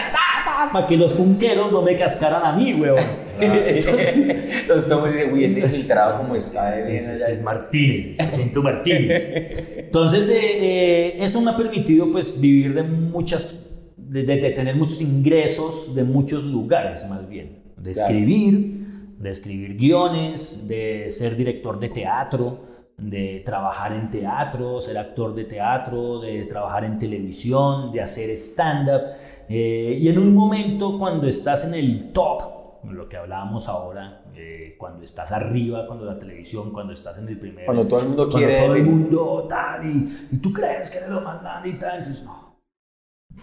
para que los punqueros no me cascaran a mí, weón. Entonces, los tomos dicen, uy, ese infiltrado como está. Es, es, Martínez, siento Martínez. Entonces, eh, eh, eso me ha permitido pues vivir de muchas, de, de, tener muchos ingresos de muchos lugares más bien. De escribir, de escribir guiones, de ser director de teatro, de trabajar en teatro, ser actor de teatro, de trabajar en televisión, de hacer stand-up. Eh, y en un momento cuando estás en el top, lo que hablábamos ahora, eh, cuando estás arriba, cuando la televisión, cuando estás en el primer... Cuando todo el mundo quiere... Todo el mundo tal, y, y, tú crees que eres lo más grande y tal, entonces no,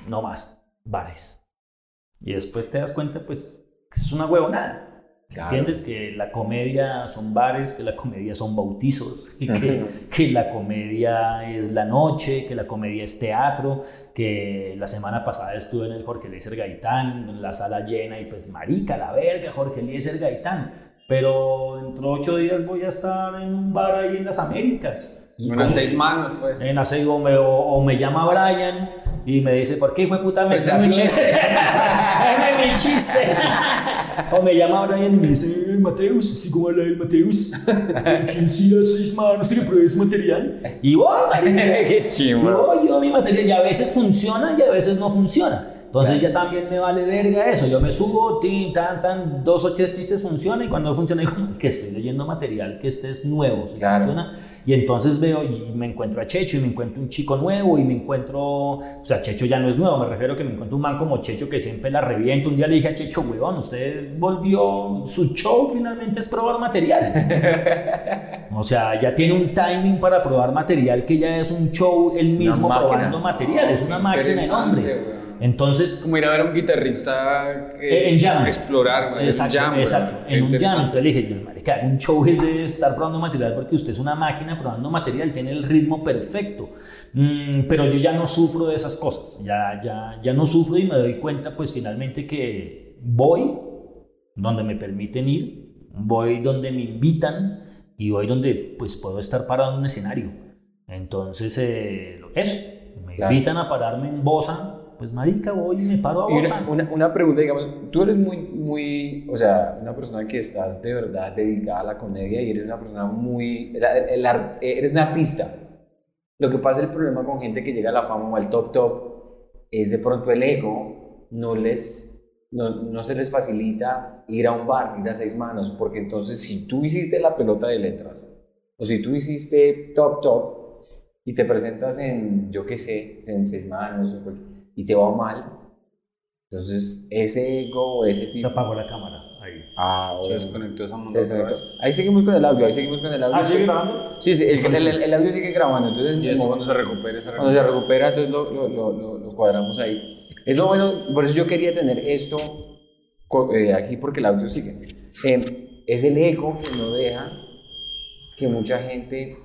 no más, bares. Y después te das cuenta, pues, que es una huevonada. ¿Entiendes? Que la comedia son bares, que la comedia son bautizos, que, que, la comedia es la noche, que la comedia es teatro, que la semana pasada estuve en el Jorge Eliezer Gaitán, en la sala llena, y pues marica, la verga, Jorge Eliezer Gaitán. Pero dentro de ocho días voy a estar en un bar ahí en las Américas. En las seis manos, pues. En las seis, o me, o, me llama Brian y me dice, ¿por qué fue puta? Me pues mi chiste. mi chiste. O me llama Brian y me dice, Mateus, así como habla el Mateus, ¿quién sí las seis manos y le pruebes material? Y voy, Qué chido. Y voy yo mi material y a veces funciona y a veces no funciona. Entonces ya también me vale verga eso. Yo me subo, tin, tan, tan, dos o tres chistes funciona y cuando no funciona digo que estoy leyendo material que este es nuevo, si funciona. Y entonces veo y me encuentro a Checho y me encuentro un chico nuevo y me encuentro, o sea, Checho ya no es nuevo, me refiero a que me encuentro un man como Checho que siempre la revienta. Un día le dije a Checho, weón, usted volvió, su show finalmente es probar material. o sea, ya tiene un timing para probar material que ya es un show él mismo probando material, es una máquina de nombre. Entonces. Como ir a ver a un guitarrista eh, en jam. explorar, exacto, en jam. Exacto, en un jam. Entonces le dije, yo, marica, un show es de estar probando material porque usted es una máquina probando material, tiene el ritmo perfecto. Mm, pero yo ya no sufro de esas cosas, ya, ya, ya no sufro y me doy cuenta, pues finalmente que voy donde me permiten ir, voy donde me invitan y voy donde pues puedo estar parado en un escenario. Entonces, eh, eso, me invitan a pararme en Bosa, pues marica, voy y me paro a Bosa. Una, una, pregunta, digamos, tú eres muy, muy, o sea, una persona que estás de verdad dedicada a la comedia y eres una persona muy, eres un artista. Lo que pasa, el problema con gente que llega a la fama o al top top, es de pronto el ego no les no, no, se les facilita ir a un bar, ir a seis manos, porque entonces si tú hiciste la pelota de letras, o si tú hiciste top top, y te presentas en, yo qué sé, en seis manos, y te va mal, entonces ese ego, ese tipo... Se apagó la cámara. Ahí. Ah, Se desconectó esa mano. Ahí seguimos con el audio, ahí seguimos con el audio. ¿Ah, sigue grabando? Sí, sí, el, el, el, audio sigue grabando. Entonces, y eso cuando se recupere, se recupera. Cuando se recupera, entonces lo, lo, lo, lo cuadramos ahí. Es lo bueno, por eso yo quería tener esto eh, aquí porque el audio sigue. Eh, es el eco que no deja que mucha gente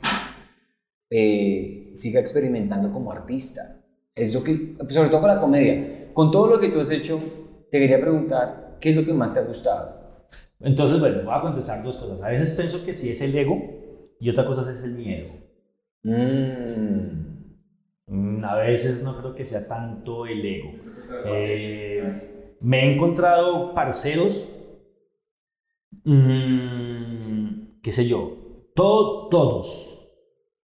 eh, siga experimentando como artista. Es lo que, sobre todo con la comedia. Con todo lo que tú has hecho, te quería preguntar, ¿qué es lo que más te ha gustado? Entonces, bueno, voy a contestar dos cosas. A veces pienso que sí es el ego y otra cosa es el miedo. Mm. Mm, a veces no creo que sea tanto el ego. Eh, me he encontrado parceros, mm, qué sé yo, todos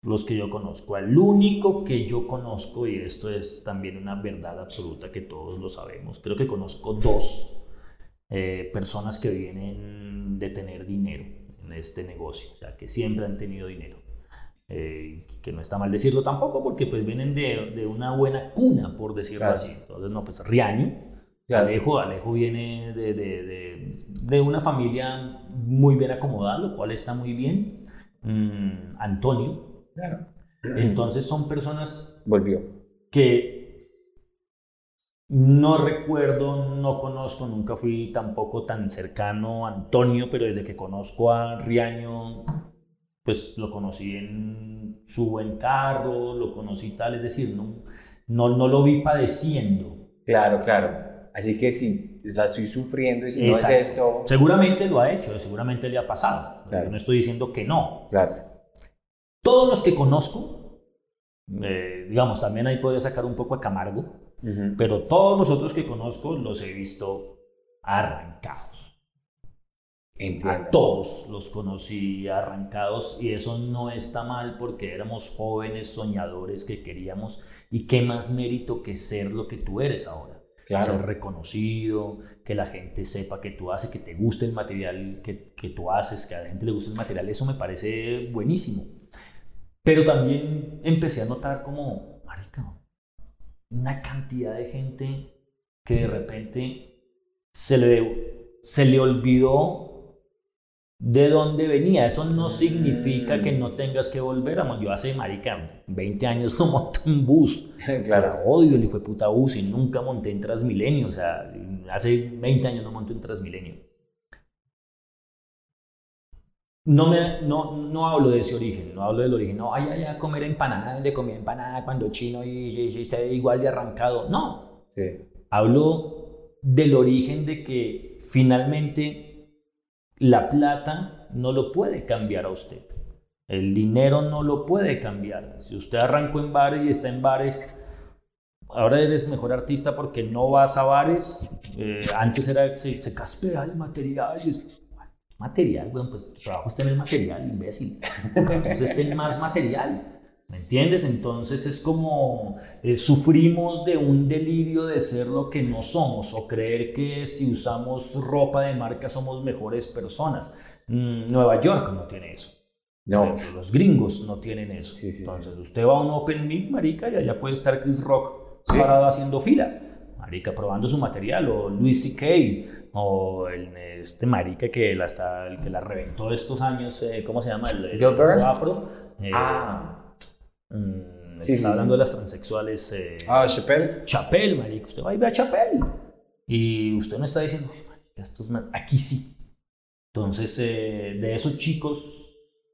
los que yo conozco, el único que yo conozco, y esto es también una verdad absoluta que todos lo sabemos, creo que conozco dos eh, personas que vienen de tener dinero en este negocio, o sea, que siempre han tenido dinero. Eh, que no está mal decirlo tampoco, porque pues vienen de, de una buena cuna, por decirlo así. Entonces, no, pues Riaño, Alejo, Alejo viene de, de, de, una familia muy bien acomodada, lo cual está muy bien. Mm, Antonio. Claro. Entonces son personas Volvió. que no recuerdo, no conozco, nunca fui tampoco tan cercano a Antonio, pero desde que conozco a Riaño pues lo conocí en su buen carro, lo conocí tal, es decir, no, no, no lo vi padeciendo. Claro, claro. Así que si la estoy sufriendo y si no es esto... Seguramente lo ha hecho, seguramente le ha pasado. Yo no estoy diciendo que no. Claro. Todos los que conozco, eh, digamos, también ahí podría sacar un poco a Camargo, pero todos los otros que conozco los he visto arrancados. A todos los conocí arrancados y eso no está mal porque éramos jóvenes soñadores que queríamos y qué más mérito que ser lo que tú eres ahora. Claro. Ser reconocido, que la gente sepa que tú haces, que te guste el material que, que tú haces, que a la gente le guste el material, eso me parece buenísimo. Pero también empecé a notar como, marica, una cantidad de gente que de repente se le, se le olvidó de dónde venía. Eso no significa que no tengas que volver a Yo hace, marica, 20 años no monto en bus. claro. Odio el fue puta bus y nunca monté en Transmilenio. O sea, hace 20 años no monto en Transmilenio. No, me, no, no hablo de ese origen, no hablo del origen. No, ay, ay, a comer empanada, le comí empanada cuando chino y, y, se ve igual de arrancado. No. Sí. Hablo del origen de que finalmente la plata no lo puede cambiar a usted. El dinero no lo puede cambiar. Si usted arrancó en bares y está en bares, ahora eres mejor artista porque no vas a bares. Eh, antes era se, se caspea el material. Material, bueno, pues tu trabajo está en el material, imbécil. Entonces ten más material. ¿Me entiendes? Entonces es como eh, sufrimos de un delirio de ser lo que no somos o creer que si usamos ropa de marca somos mejores personas. Mm, Nueva York no tiene eso. No. Los gringos no tienen eso. Entonces usted va a un Open Mic, marica, y allá puede estar Chris Rock parado haciendo fila. Marica, probando su material, o Luis C.K., o el, este marica que la, el que la reventó estos años, eh, ¿cómo se llama? El, afro. Eh, ah. Mm, sí, está hablando de las transexuales. Eh, ah, Chappelle. Chappelle, marico. Usted va y ve a Chappelle. Y usted no está diciendo, estos aquí sí. Entonces, eh, de esos chicos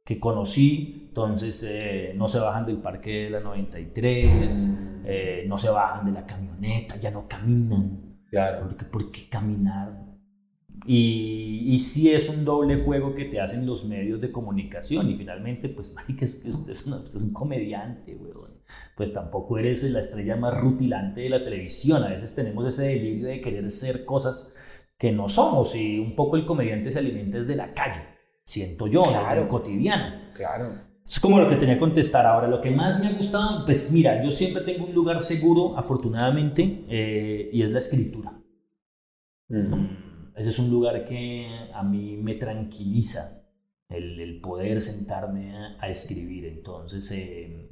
que conocí, entonces no se bajan del parque de la 93, mm. no se bajan de la camioneta, ya no caminan. Claro. Porque, ¿Por qué caminar? Y, y sí es un doble juego que te hacen los medios de comunicación y finalmente, pues, mágica es que usted es, un comediante, weón. Pues tampoco eres la estrella más rutilante de la televisión. A veces tenemos ese delirio de querer ser cosas que no somos y un poco el comediante se alimenta desde la calle, siento yo, claro. cotidiano. Claro. Es como lo que tenía que contestar ahora. Lo que más me ha gustado, pues mira, yo siempre tengo un lugar seguro, afortunadamente, eh, y es la escritura. Mm, ese es un lugar que a mí me tranquiliza. El, poder sentarme a, escribir. Entonces, eh,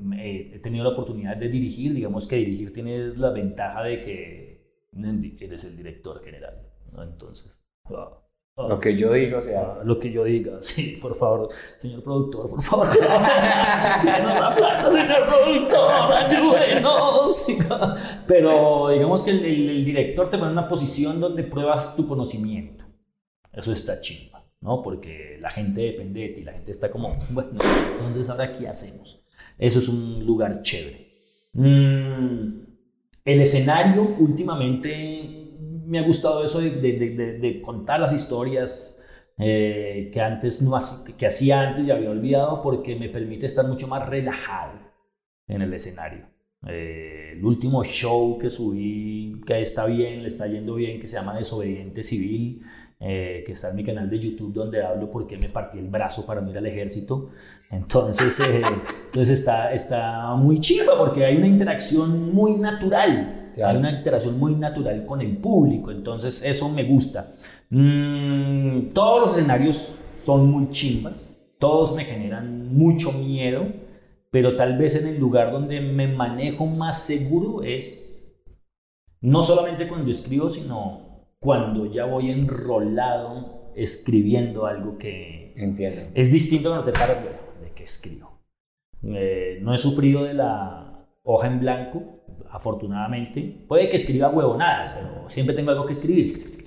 he tenido la oportunidad de dirigir. Digamos que dirigir tiene la ventaja de que eres el director general. Entonces, ah, Lo que yo digo se hace. Lo que yo diga, sí, por favor, señor productor, por favor. Denos la plata, señor productor, ayúdenos. Pero digamos que el, director te pone en una posición donde pruebas tu conocimiento. Eso está chimba, ¿no? Porque la gente depende de ti, la gente está como, bueno, entonces ahora qué hacemos. Eso es un lugar chévere. Mm, el escenario últimamente me ha gustado eso de, contar las historias eh, que antes no que hacía antes y había olvidado porque me permite estar mucho más relajado en el escenario. Eh, el último show que subí, que está bien, le está yendo bien, que se llama Desobediente Civil, eh, que está en mi canal de YouTube donde hablo por qué me partí el brazo para ir al ejército. Entonces, entonces está, está muy chiva porque hay una interacción muy natural hay una interacción muy natural con el público, entonces eso me gusta. Mm, todos los escenarios son muy chimbas, todos me generan mucho miedo, pero tal vez en el lugar donde me manejo más seguro es no solamente cuando escribo, sino cuando ya voy enrolado escribiendo algo que Entiendo. es distinto cuando te paras, bueno, de qué escribo. Eh, no he sufrido de la hoja en blanco, afortunadamente. Puede que escriba huevonadas, pero siempre tengo algo que escribir.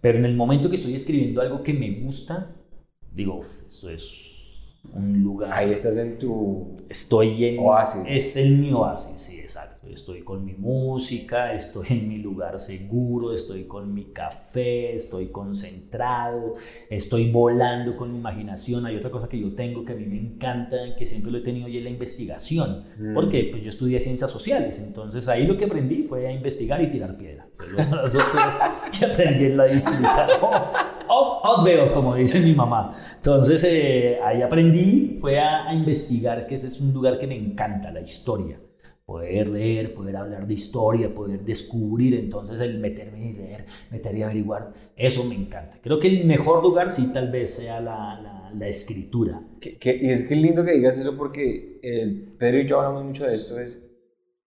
Pero en el momento que estoy escribiendo algo que me gusta, digo, eso es un lugar. Ahí estás en tu. Estoy en. Oasis. Es el mi oasis, sí, exacto. Estoy con mi música, estoy en mi lugar seguro, estoy con mi café, estoy concentrado, estoy volando con mi imaginación. Hay otra cosa que yo tengo que a mí me encanta, que siempre lo he tenido y es la investigación. Mm. Porque pues yo estudié ciencias sociales, entonces ahí lo que aprendí fue a investigar y tirar piedra. Son las dos cosas que aprendí en la distrital. Oh, oh, veo, como dice mi mamá. Entonces eh, ahí aprendí, fue a, a investigar, que ese es un lugar que me encanta, la historia poder leer, poder hablar de historia, poder descubrir, entonces el meterme y leer, meter y averiguar, eso me encanta. Creo que el mejor lugar sí tal vez sea la, la, escritura. y es que lindo que digas eso porque el, Pedro y yo hablamos mucho de esto, es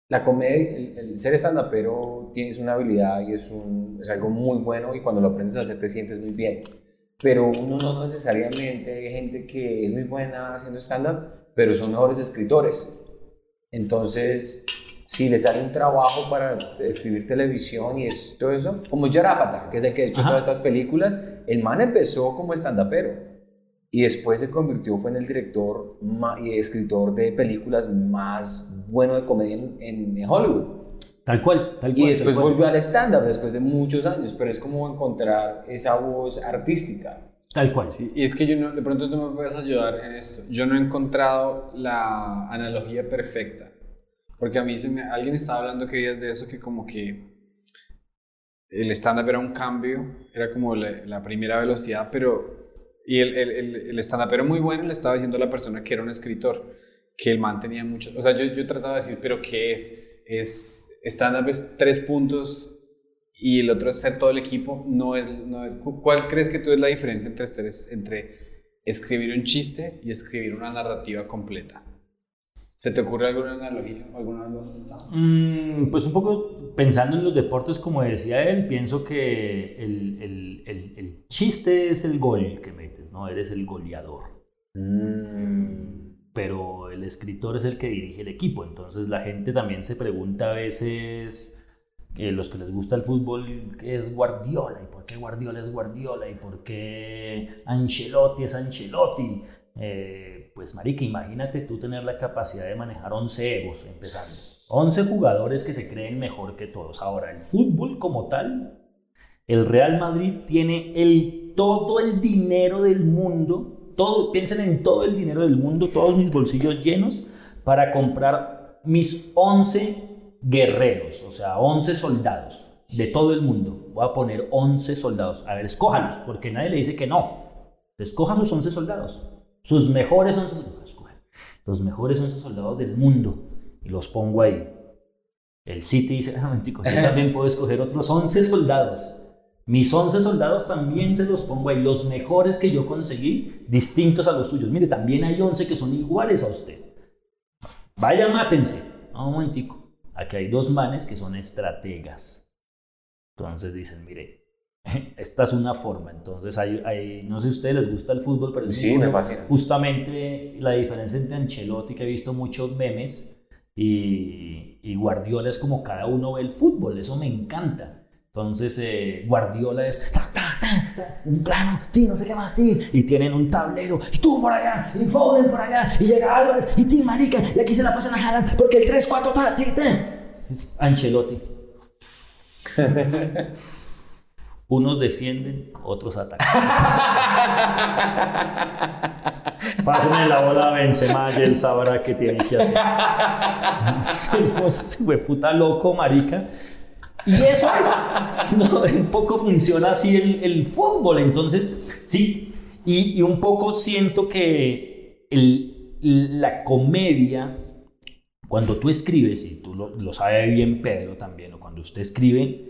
la comedia, el, ser estandapero tienes una habilidad y es, un, es algo muy bueno y cuando lo aprendes a hacer te sientes muy bien. Pero uno no necesariamente, hay gente que es muy buena haciendo stand-up, pero son mejores escritores entonces, si le sale un trabajo para escribir televisión y todo eso, como Yarapata, que es el que ha hecho todas estas películas, el man empezó como estandapero y después se convirtió fue en el director y escritor de películas más bueno de comedia en, Hollywood. Tal cual, tal cual. Y después volvió al stand-up después de muchos años, pero es como encontrar esa voz artística. Tal cual. Sí, y es que yo no, de pronto tú me puedes ayudar en esto. Yo no he encontrado la analogía perfecta. Porque a mí se alguien estaba hablando que días de eso, que como que el stand-up era un cambio, era como la, primera velocidad, pero... Y el, el, el, stand-up era muy bueno, le estaba diciendo a la persona que era un escritor, que el man tenía mucho... O sea, yo, yo trataba de decir, pero ¿qué es? Es stand-up es tres puntos y el otro es ser todo el equipo, no es, ¿cuál crees que tú es la diferencia entre, entre escribir un chiste y escribir una narrativa completa? ¿Se te ocurre alguna analogía? ¿Alguna vez lo has pensado? Mm, pues un poco pensando en los deportes, como decía él, pienso que el, el, el, el chiste es el gol que metes, ¿no? Eres el goleador. Mm. Pero el escritor es el que dirige el equipo, entonces la gente también se pregunta a veces que los que les gusta el fútbol es Guardiola y por qué Guardiola es Guardiola y por qué Ancelotti es Ancelotti. Eh, pues marica, imagínate tú tener la capacidad de manejar 11 egos empezando. 11 jugadores que se creen mejor que todos. Ahora, el fútbol como tal El Real Madrid tiene el, todo el dinero del mundo, todo, piensen en todo el dinero del mundo, todos mis bolsillos llenos para comprar mis 11 guerreros, o sea, 11 soldados de todo el mundo. Voy a poner 11 soldados. A ver, escójalos, porque nadie le dice que no. Escoja sus 11 soldados. Sus mejores 11 soldados. Los mejores 11 soldados del mundo. Y los pongo ahí. El City dice, ah, yo también puedo escoger otros 11 soldados. Mis 11 soldados también se los pongo ahí. Los mejores que yo conseguí, distintos a los suyos. Mire, también hay 11 que son iguales a usted. Vaya, mátense. un momentico. Aquí hay dos manes que son estrategas. Entonces dicen, mire, esta es una forma. Entonces, hay, no sé si a ustedes les gusta el fútbol, pero sí, me fascina. Justamente la diferencia entre Ancelotti, que he visto muchos memes, y, y, Guardiola es como cada uno ve el fútbol. Eso me encanta. Entonces, eh, Guardiola es un plano, sí, no sé qué más, sí. Y tienen un tablero, y tú por allá, y Foden por allá, y llega Álvarez, y ti, marica, y aquí se la pasan a Haaland, porque el 3-4, ta, ti, Ancelotti. Unos defienden, otros atacan. Pásenle la bola a Benzema y él sabrá qué tiene que hacer. Se fue puta loco, marica. Y eso es. No, un poco funciona así el, el fútbol. Entonces, sí. Y, un poco siento que la comedia, cuando tú escribes, y tú lo, lo bien Pedro también, o cuando usted escribe,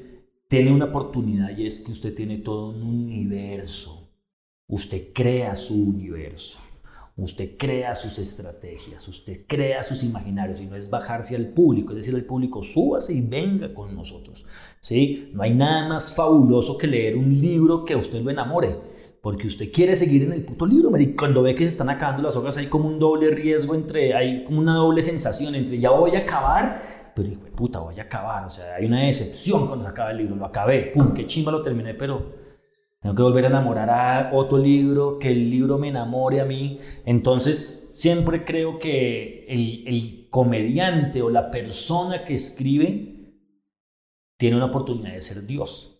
tiene una oportunidad y es que usted tiene todo un universo. Usted crea su universo. Usted crea sus estrategias, usted crea sus imaginarios y no es bajarse al público, es decir, al público súbase y venga con nosotros. ¿sí? No hay nada más fabuloso que leer un libro que a usted lo enamore, porque usted quiere seguir en el puto libro, cuando ve que se están acabando las hojas hay como un doble riesgo entre, hay como una doble sensación entre ya voy a acabar pero hijo de puta, voy a acabar. O sea, hay una decepción cuando se acaba el libro. Lo acabé, pum, qué chimba lo terminé, pero tengo que volver a enamorar a otro libro, que el libro me enamore a mí. Entonces, siempre creo que el, comediante o la persona que escribe tiene una oportunidad de ser Dios.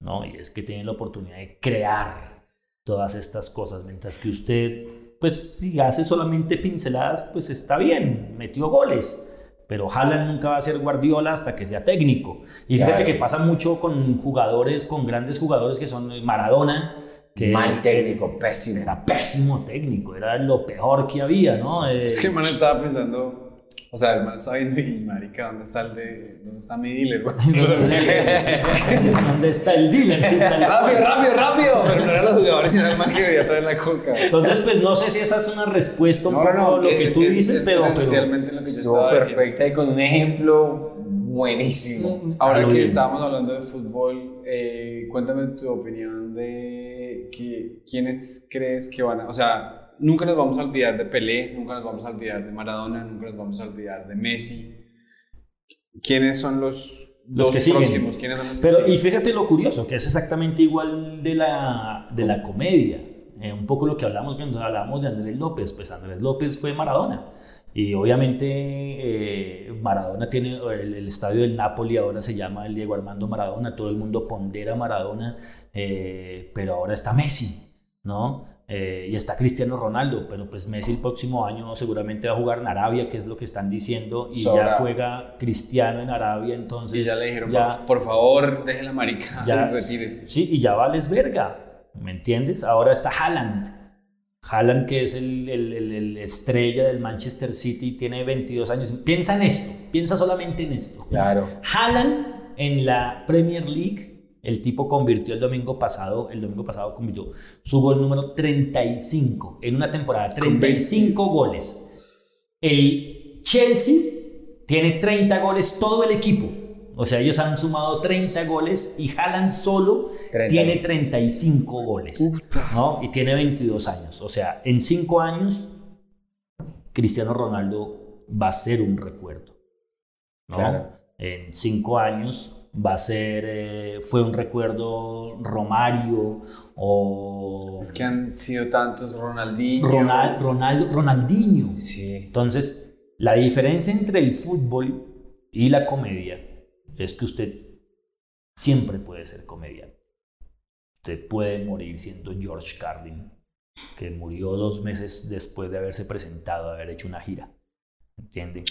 ¿no? Y es que tiene la oportunidad de crear todas estas cosas, mientras que usted, pues si hace solamente pinceladas, pues está bien, metió goles, pero Haaland nunca va a ser Guardiola hasta que sea técnico. Y fíjate que pasa mucho con jugadores, con grandes jugadores que son Maradona. Que Mal técnico, pésimo. Era pésimo técnico, era lo peor que había, ¿no? Es que man estaba pensando, o sea, el man está viendo y marica, ¿dónde está el de, dónde está mi dealer? ¿Dónde está el dealer? rápido, rápido, rápido. Pero no eran los jugadores, sino el man que veía traer la coca. Entonces, pues no sé si esa es una respuesta un no, poco no, lo que tú dices, pero, Esencialmente lo que yo estaba perfecta y con un ejemplo buenísimo. Mm, Ahora que estábamos hablando de fútbol, eh, cuéntame tu opinión de que, quiénes crees que van a, o sea, nunca nos vamos a olvidar de Pelé, nunca nos vamos a olvidar de Maradona, nunca nos vamos a olvidar de Messi. ¿Quiénes son los, los, que próximos? ¿Quiénes son los Pero, y fíjate lo curioso, que es exactamente igual de la, de la comedia. Eh, un poco lo que hablamos cuando hablamos de Andrés López, pues Andrés López fue Maradona. Y obviamente eh, Maradona tiene, el, el, estadio del Napoli ahora se llama el Diego Armando Maradona, todo el mundo pondera Maradona, eh, pero ahora está Messi, ¿no? Eh, y está Cristiano Ronaldo, pero pues Messi el próximo año seguramente va a jugar en Arabia, que es lo que están diciendo, y ya juega Cristiano en Arabia, entonces... Y ya le dijeron, por, favor, deje la marica, ya, retírese. Sí, y ya vales verga, ¿me entiendes? Ahora está Haaland. Haaland, que es el, el, el, estrella del Manchester City, tiene 22 años. Piensa en esto, piensa solamente en esto. Claro. Haaland en la Premier League el tipo convirtió el domingo pasado, el domingo pasado convirtió su gol número 35 en una temporada, 35 goles. El Chelsea tiene 30 goles todo el equipo. O sea, ellos han sumado 30 goles y Haaland solo tiene 35 goles. ¿no? Y tiene 22 años. O sea, en 5 años, Cristiano Ronaldo va a ser un recuerdo. Claro. En 5 años, va a ser, eh, fue un recuerdo Romario o... Es que han sido tantos Ronaldinho. Ronald, Ronaldo, Ronaldinho. Sí. Entonces, la diferencia entre el fútbol y la comedia es que usted siempre puede ser comediante. usted puede morir siendo George Carlin, que murió dos meses después de haberse presentado, de haber hecho una gira. ¿Entiende?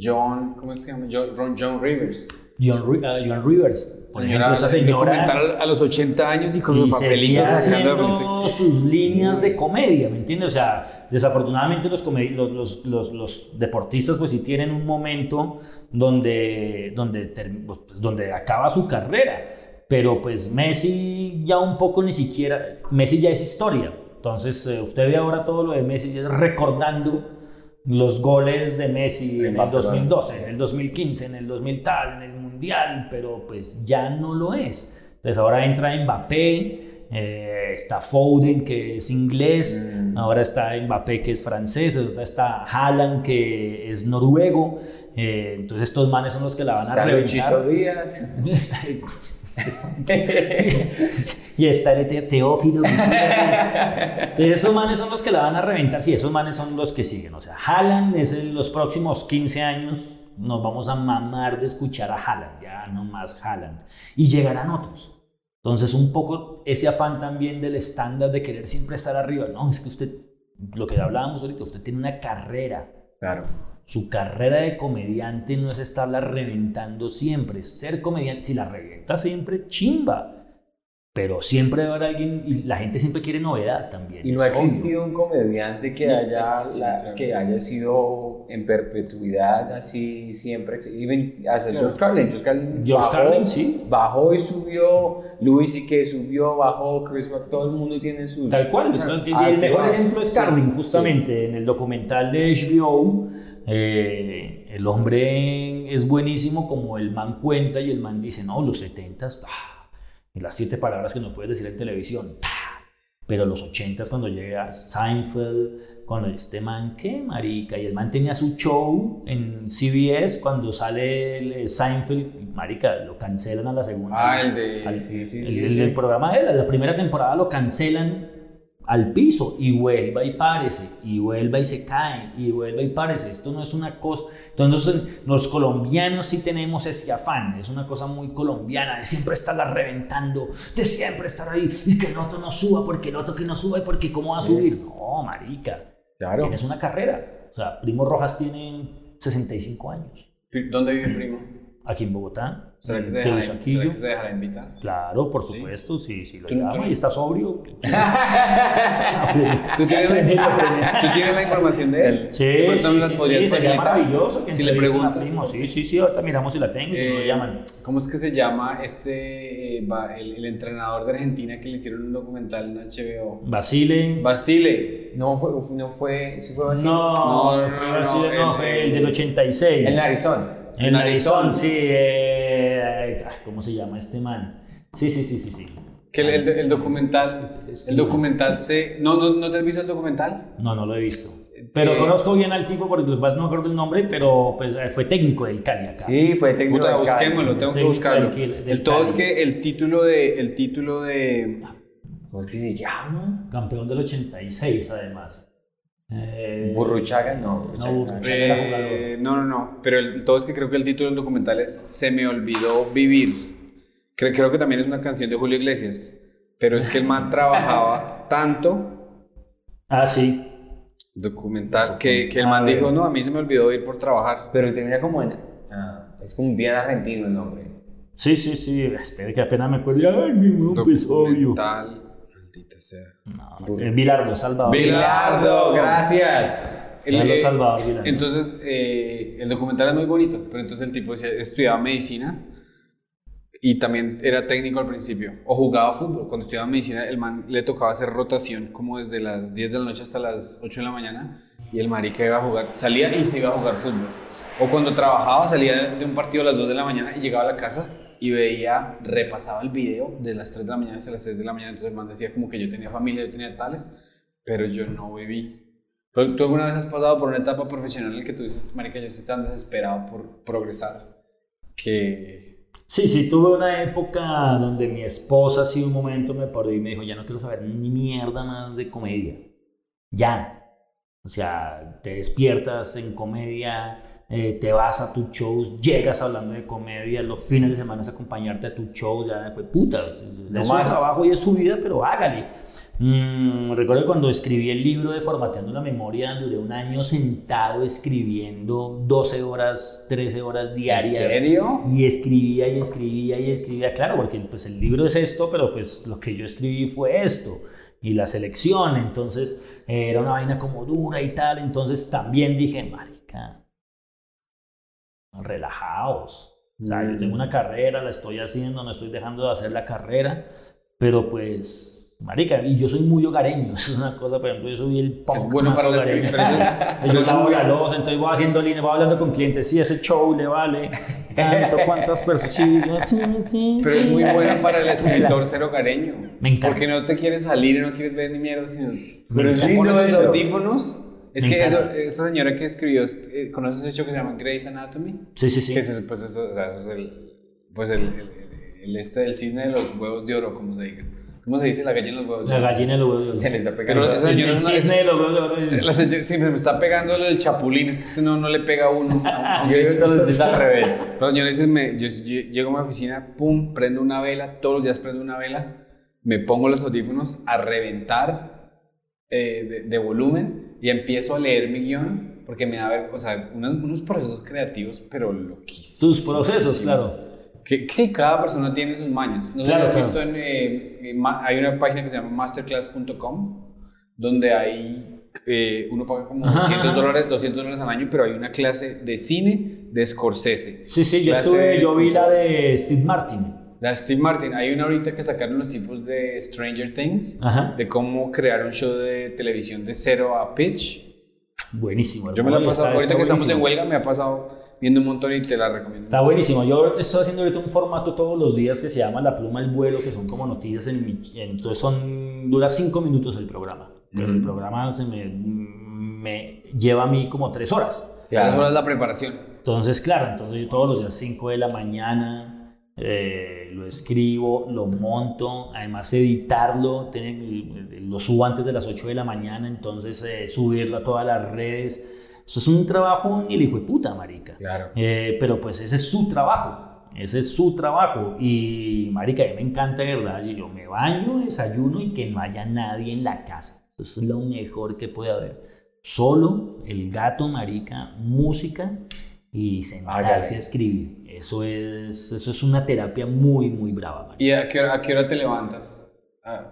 John, ¿cómo se llama? John, John Rivers. John, ah, John Rivers. Por ejemplo, esa señora. a los 80 años y con sus papelitos haciendo sus líneas de comedia, ¿me entiendes? O sea, desafortunadamente los, los, los, los, deportistas, pues sí tienen un momento donde, donde, pues, donde acaba su carrera. Pero pues Messi ya un poco ni siquiera. Messi ya es historia. Entonces, eh, usted ve ahora todo lo de Messi recordando los goles de Messi en, el 2012, en el 2015, en el 2000 tal, en el Mundial, pero pues ya no lo es. Entonces ahora entra Mbappé, eh, está Foden que es inglés, mm. ahora está Mbappé que es francés, ahora está Haaland que es noruego, eh, entonces estos manes son los que la van a reventar. Díaz. y está el Teófilo. Esos manes son los que la van a reventar. Sí, esos manes son los que siguen. O sea, Haaland es en los próximos 15 años. Nos vamos a mamar de escuchar a Haaland, ya no más Haaland. Y llegarán otros. Entonces, un poco ese afán también del estándar de querer siempre estar arriba. No, es que usted, lo que hablábamos ahorita, usted tiene una carrera. Claro su carrera de comediante no es estarla reventando siempre. Ser comediante, si la revienta siempre, chimba. Pero siempre haber alguien, y la gente siempre quiere novedad también. Y no ha existido un comediante que haya, que haya sido en perpetuidad así siempre. Even, hasta George Carlin. George Carlin, George bajó, Carlin sí. bajó y subió. Louis y que subió, bajó. Chris Rock, todo el mundo tiene sus. Tal cual. el mejor ejemplo es Carlin, justamente. En el documental de HBO eh, el hombre es buenísimo como el man cuenta y el man dice, no, los 70 y las siete palabras que no puedes decir en televisión, pero los 80 cuando llega Seinfeld, cuando este man, ¿qué marica? Y el man tenía su show en CBS cuando sale el Seinfeld, marica, lo cancelan a la segunda. Ah, el de... sí, sí, el, el, programa de la primera temporada lo cancelan al piso y vuelva y párese, y vuelva y se cae, y vuelva y párese. Esto no es una cosa. Entonces, los colombianos sí tenemos ese afán, es una cosa muy colombiana de siempre estarla reventando, de siempre estar ahí y que el otro no suba, porque el otro que no sube, porque ¿cómo va a subir? No, marica. Claro. Tienes una carrera. O sea, Primo Rojas tiene 65 años. ¿Dónde vive Primo? Aquí en Bogotá. ¿Será que, se dejará, ¿será que se dejará invitar? Claro, por supuesto, sí, sí, lo llama y está sobrio. ¿Tú, tienes la, ¿Tú tienes la información de él? Sí, sí, sí, sí sería maravilloso que si le preguntas. Sí, sí, sí, ahorita miramos si la tengo, si lo eh, llaman. ¿Cómo es que se llama este, eh, el, el, entrenador de Argentina que le hicieron un documental en HBO? Basile. Basile. No fue, no fue, ¿sí fue Basile? No, no, no, no, fue el del 86. El Arizona. El Arizona, sí. Eh, ¿Cómo se llama este man? Sí, sí, sí, sí, sí. Que el, el, documental, el documental se... ¿No, no, ¿No te has visto el documental? No, no lo he visto. Pero eh, conozco bien al tipo porque pues, no me acuerdo el nombre, pero pues, eh, fue técnico del Cali acá. Sí, fue técnico Puta, del Cali. Busquémoslo, tengo que buscarlo. el todo es que el título de... El título de ¿Cómo es que se llama? Campeón del 86, además. Eh, Burruchaga, no. Burruchaga, eh, no, no, no. Pero el, todo es que creo que el título del documental es Se me olvidó vivir. Creo, creo que también es una canción de Julio Iglesias. Pero es que el man trabajaba tanto. Ah, sí. Documental. Que, que el man dijo, no, a mí se me olvidó ir por trabajar. Pero tenía como en. Ah, es como bien argentino el nombre. Sí, sí, sí. Espera que apenas me acuerdo. Ay, mi Documental. No, Bilardo, Salvador. Bilardo, gracias. El, Salvador, Entonces, eh, el documental es muy bonito, pero entonces el tipo estudiaba medicina y también era técnico al principio, o jugaba fútbol. Cuando estudiaba medicina, el man le tocaba hacer rotación como desde las 10 de la noche hasta las 8 de la mañana y el marica iba a jugar, salía y se iba a jugar fútbol. O cuando trabajaba, salía de un partido a las 2 de la mañana y llegaba a la casa y veía, repasaba el video de las 3 de la mañana hasta las 6 de la mañana. Entonces el man decía como que yo tenía familia, yo tenía tales, pero yo no viví. ¿Tú alguna vez has pasado por una etapa profesional en la que tú dices, marica, yo estoy tan desesperado por progresar que... Sí, sí, tuve una época donde mi esposa así un momento me paró y me dijo, ya no quiero saber ni mierda más de comedia. Ya. O sea, te despiertas en comedia, eh, te vas a tus shows, llegas hablando de comedia, los fines de semana acompañarte a tus shows, ya fue puta, es, es su trabajo y es su vida, pero hágale. Mm, recuerdo cuando escribí el libro de Formateando la Memoria, duré un año sentado escribiendo 12 horas, 13 horas diarias. ¿En serio? Y escribía y escribía y escribía, claro, porque pues el libro es esto, pero pues lo que yo escribí fue esto. Y la selección, entonces era una vaina como dura y tal, entonces también dije, marica, relajaos. O sea, yo tengo una carrera, la estoy haciendo, no estoy dejando de hacer la carrera, pero pues Marica, y yo soy muy hogareño, es una cosa, por ejemplo, yo soy el punk bueno para la Yo lavo la losa, entonces voy haciendo línea, voy hablando con clientes, sí, ese show le vale tanto, cuántas personas, sí, sí, Pero es muy bueno para el escritor ser hogareño. Me encanta. Porque no te quieres salir y no quieres ver ni mierda, sino... Pero es lindo los audífonos... Es que eso, esa señora que escribió, eh, ¿conoces ese show que se llama Grey's Anatomy? Sí, sí, sí. Que es, pues eso, o sea, eso es el, pues el, el, el, este del cisne de los huevos de oro, como se diga. ¿Cómo se dice la gallina de los huevos? La gallina de los huevos. Se le está pegando. Pero el, el cisne de los huevos. La señora, sí, me está pegando lo del chapulín. Es que esto no, no le pega a uno. yo digo que es al revés. Pero señores, me, yo, llego a mi oficina, pum, prendo una vela. Todos los días prendo una vela. Me pongo los audífonos a reventar eh, de, de, volumen y empiezo a leer mi guion porque me da ver, o sea, unos, unos procesos creativos, pero loquísimos. Tus procesos, claro que, cada persona tiene sus mañas. No sé lo he visto en, eh, hay una página que se llama masterclass.com donde hay, eh, uno paga como 200 dólares, 200 dólares al año, pero hay una clase de cine de Scorsese. Sí, sí, yo estuve, yo vi la de Steve Martin. La Steve Martin. Hay una ahorita que sacaron los tipos de Stranger Things, de cómo crear un show de televisión de cero a pitch. Buenísimo. Yo me lo he pasado, ahorita que estamos en huelga, me ha pasado viendo un montón y te la recomiendo. Está buenísimo. Yo estoy haciendo ahorita un formato todos los días que se llama La Pluma el Vuelo, que son como noticias en mi... Entonces son, dura cinco minutos el programa. Pero el programa se me, me lleva a mí como tres horas. Claro. Tres horas la preparación. Entonces, claro, entonces yo todos los días 5 de la mañana eh, lo escribo, lo monto, además editarlo, lo subo antes de las 8 de la mañana, entonces eh, subirlo a todas las redes eso es un trabajo ni el hijo de puta, marica. Claro. Eh, pero pues ese es su trabajo. Ese es su trabajo. Y, marica, a mí me encanta, ¿verdad? Yo me baño, desayuno y que no haya nadie en la casa. Eso es lo mejor que puede haber. Solo el gato, marica, música y sentarse a escribir. Eso es, eso es una terapia muy, muy brava. Marica. ¿Y a qué, hora, a qué hora te levantas?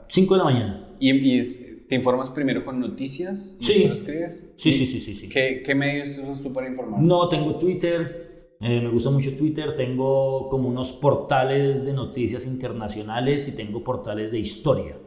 5 de la mañana. ¿Y, y ¿Te informas primero con noticias? Sí. escribes? Sí, sí, sí, sí, sí. ¿Qué, ¿Qué, medios usas tú para informar? No, tengo Twitter, eh, me gusta mucho Twitter, tengo como unos portales de noticias internacionales y tengo portales de historia,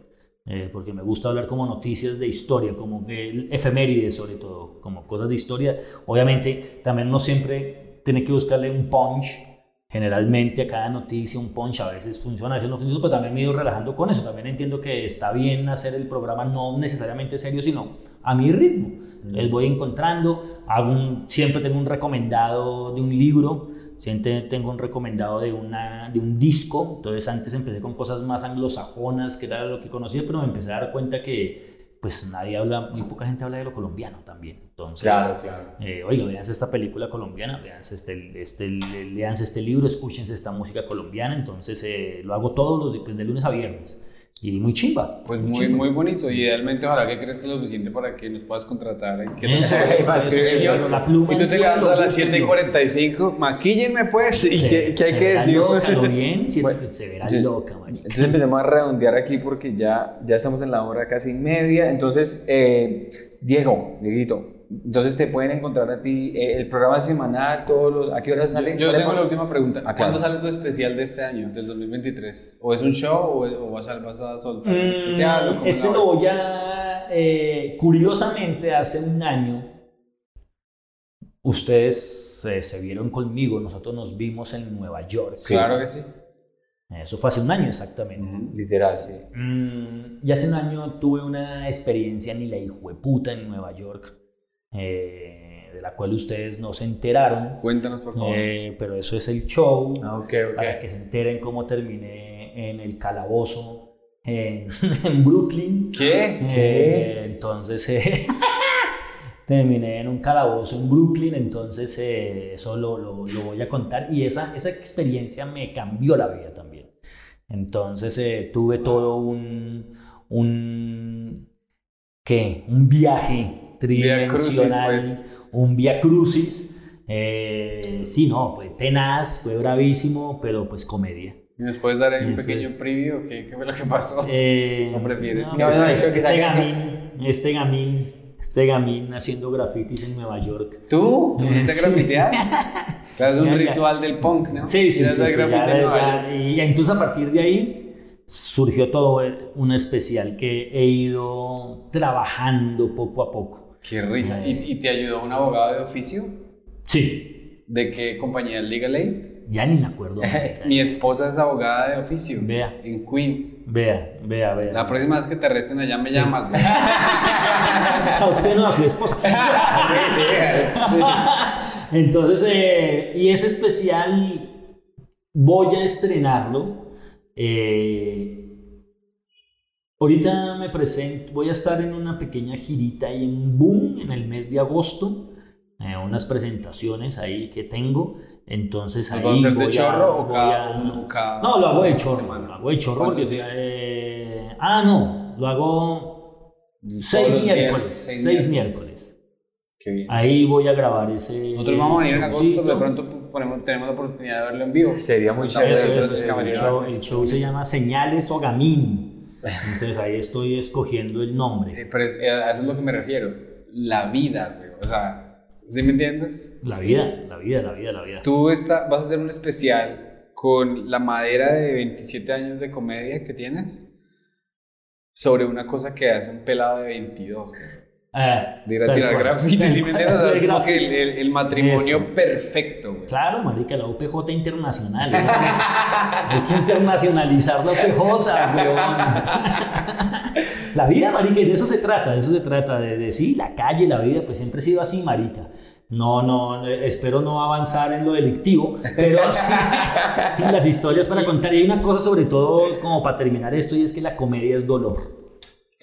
eh, porque me gusta hablar como noticias de historia, como efemérides sobre todo, como cosas de historia. Obviamente también no siempre tiene que buscarle un punch generalmente a cada noticia un punch, a veces funciona, a veces no funciona, pero también me he ido relajando con eso. También entiendo que está bien hacer el programa no necesariamente serio, sino a mi ritmo. Les voy encontrando, hago siempre tengo un recomendado de un libro, siempre tengo un recomendado de, una, de un disco. Entonces antes empecé con cosas más anglosajonas, que era lo que conocía, pero me empecé a dar cuenta que pues nadie habla, muy poca gente habla de lo colombiano también. Entonces, claro, claro. Eh, oiga, veanse esta película colombiana, veanse este, este, leanse este libro, escúchense esta música colombiana. Entonces, eh, lo hago todos los pues, de lunes a viernes. Y muy chimba. Pues muy, muy, bonito. Y idealmente, ojalá que crezca lo suficiente para que nos puedas contratar. Que eso, eso, la pluma y tú te levantas a las 7 y 45. Maquíllenme, pues. ¿Y qué, qué hay que decir? Loca, lo bien, bueno, se verá loca, manita. Entonces empecemos a redondear aquí porque ya, ya estamos en la hora casi media. Entonces, eh, Diego, Dieguito, entonces te pueden encontrar a ti eh, el programa semanal, todos los... ¿A qué hora sale? Yo, tengo la última pregunta. ¿A ¿Cuándo sale tu especial de este año, del 2023? ¿O es un show o, vas, a, vas, a, soltar un mm, especial? este lo voy a... Eh, curiosamente, hace un año, ustedes eh, se vieron conmigo, nosotros nos vimos en Nueva York. Claro que sí. Eso fue hace un año exactamente. literal, sí. Mm, y hace un año tuve una experiencia ni la hijo de puta en Nueva York eh, de la cual ustedes no se enteraron. Cuéntanos, por favor. Eh, pero eso es el show, ah, okay, okay. para que se enteren cómo terminé en el calabozo en, en Brooklyn. ¿Qué? Eh, entonces, terminé en un calabozo en Brooklyn, entonces eh, eso lo, lo, voy a contar y esa, esa experiencia me cambió la vida también. Entonces eh, tuve todo un, un, ¿qué? un viaje tridimensional, pues. un via crucis. Eh, sí, no, fue tenaz, fue bravísimo, pero pues comedia. ¿Y nos puedes dar un pequeño preview? ¿Qué, ¿Qué, fue lo que pasó? Eh, ¿No prefieres? No, este, este, gamín, este gamín este gamín haciendo grafitis en Nueva York. ¿Tú? ¿Tú fuiste a grafitear? es un ritual del punk, ¿no? Sí, sí, sí. y entonces a partir de ahí surgió todo un especial que he ido trabajando poco a poco. Qué risa. ¿Y, ¿Y, te ayudó un abogado de oficio? Sí. ¿De qué compañía? ¿Legal Aid? Ya ni me acuerdo. Mi esposa es abogada de oficio. Vea. En Queens. Vea, vea, vea. La próxima vez que te arresten allá me llamas. a usted no, a su esposa. sí, sí. Entonces, eh, y ese especial voy a estrenarlo. Eh, ahorita me presento, voy a estar en una pequeña girita ahí en Boom en el mes de agosto. Eh, unas presentaciones ahí que tengo. Entonces ahí. ¿Lo hacer de chorro o, cada, No, lo hago de chorro. Lo hago de chorro porque. Eh, ah, no. Lo hago seis miércoles. Seis, miércoles. Qué bien. Ahí voy a grabar ese. Nosotros vamos a venir en agosto, de pronto ponemos, tenemos la oportunidad de verlo en vivo. Sería muy chévere. el, show, el show se llama Señales o Gamín. Entonces ahí estoy escogiendo el nombre. Eh, pero eh, a eso es lo que me refiero. La vida, O sea, ¿Sí me entiendes? La vida, la vida, la vida, la vida. Tú está, vas a hacer un especial con la madera de 27 años de comedia que tienes sobre una cosa que hace un pelado de 22. Ah, de ir a tirar graffiti, ¿sí me entiendes? O sea, el, el, matrimonio perfecto, güey. Claro, marica, la UPJ internacional. Hay que internacionalizar la UPJ, weón. la vida, marica, de eso se trata, de eso se trata, de, de sí, la calle, la vida, pues siempre ha sido así, marica. No, no, espero no avanzar en lo delictivo, pero sí en las historias para contar. Y hay una cosa sobre todo como para terminar esto y es que la comedia es dolor.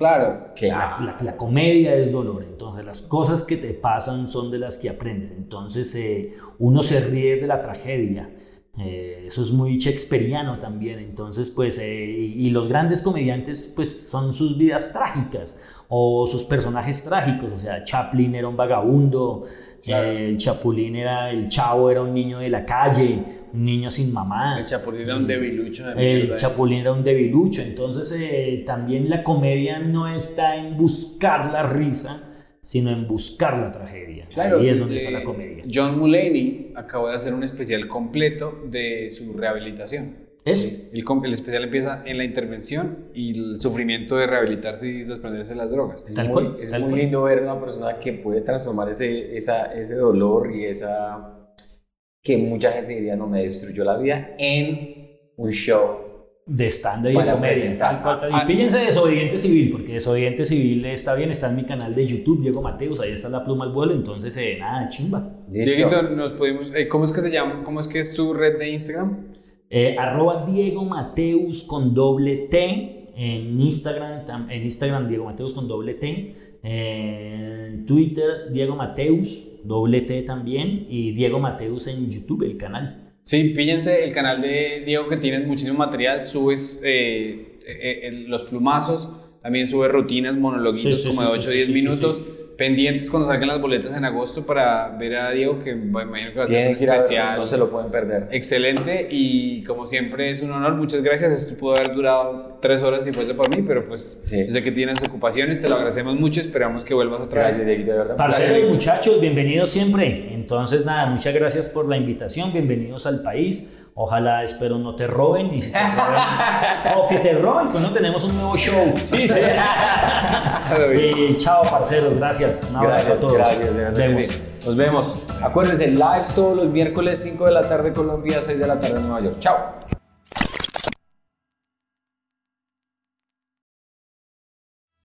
Claro, La, la, comedia es dolor, entonces las cosas que te pasan son de las que aprendes, entonces eh, uno se ríe de la tragedia, eh, eso es muy shakespeariano también, entonces pues, eh, y, los grandes comediantes pues son sus vidas trágicas o sus personajes trágicos, o sea, Chaplin era un vagabundo, el Chapulín era, el Chavo era un niño de la calle, un niño sin mamá. El Chapulín era un debilucho. De el Chapulín era un debilucho. Entonces eh, también la comedia no está en buscar la risa, sino en buscar la tragedia. Claro, Ahí es donde está la comedia. John Mulaney acabó de hacer un especial completo de su rehabilitación. Sí, el, el, especial empieza en la intervención y el sufrimiento de rehabilitarse y desprenderse de las drogas. Es muy, es muy lindo ver a una persona que puede transformar ese, esa, ese dolor y esa que mucha gente diría no me destruyó la vida en un show de stand y comedia. Y píllense Desobediente Civil, porque Desobediente Civil está bien, está en mi canal de YouTube, Diego Mateus, ahí está la pluma al vuelo, entonces eh, nada, chimba. Diego, nos podemos, eh, ¿cómo es que se llama? ¿Cómo es que es tu red de Instagram? Eh, arroba Diego Mateus con doble T en Instagram, en Instagram Diego Mateus con doble T, en Twitter Diego Mateus, doble T también, y Diego Mateus en YouTube, el canal. Sí, píllense el canal de Diego que tiene muchísimo material, subes eh, eh, los plumazos, también sube rutinas, monologuitos como de 8 o 10 minutos pendientes cuando salgan las boletas en agosto para ver a Diego, que me imagino que va a ser un especial. no se lo pueden perder. Excelente y como siempre es un honor. Muchas gracias. Esto pudo haber durado tres horas si fuese por mí, pero pues yo sé que tienes ocupaciones. Te lo agradecemos mucho. Esperamos que vuelvas otra vez. Gracias, de verdad. Parcero y muchachos, bienvenidos siempre. Entonces, nada, muchas gracias por la invitación. Bienvenidos al país. Ojalá, espero, no te roben. Y si te roben, o que te roben, pues no tenemos un nuevo show. Sí, sí. y chao, parceros. Gracias. Un gracias, a todos. Gracias, de verdad sí. Nos vemos. Acuérdense, lives todos los miércoles, 5 de la tarde Colombia, 6 de la tarde Nueva York. Chao.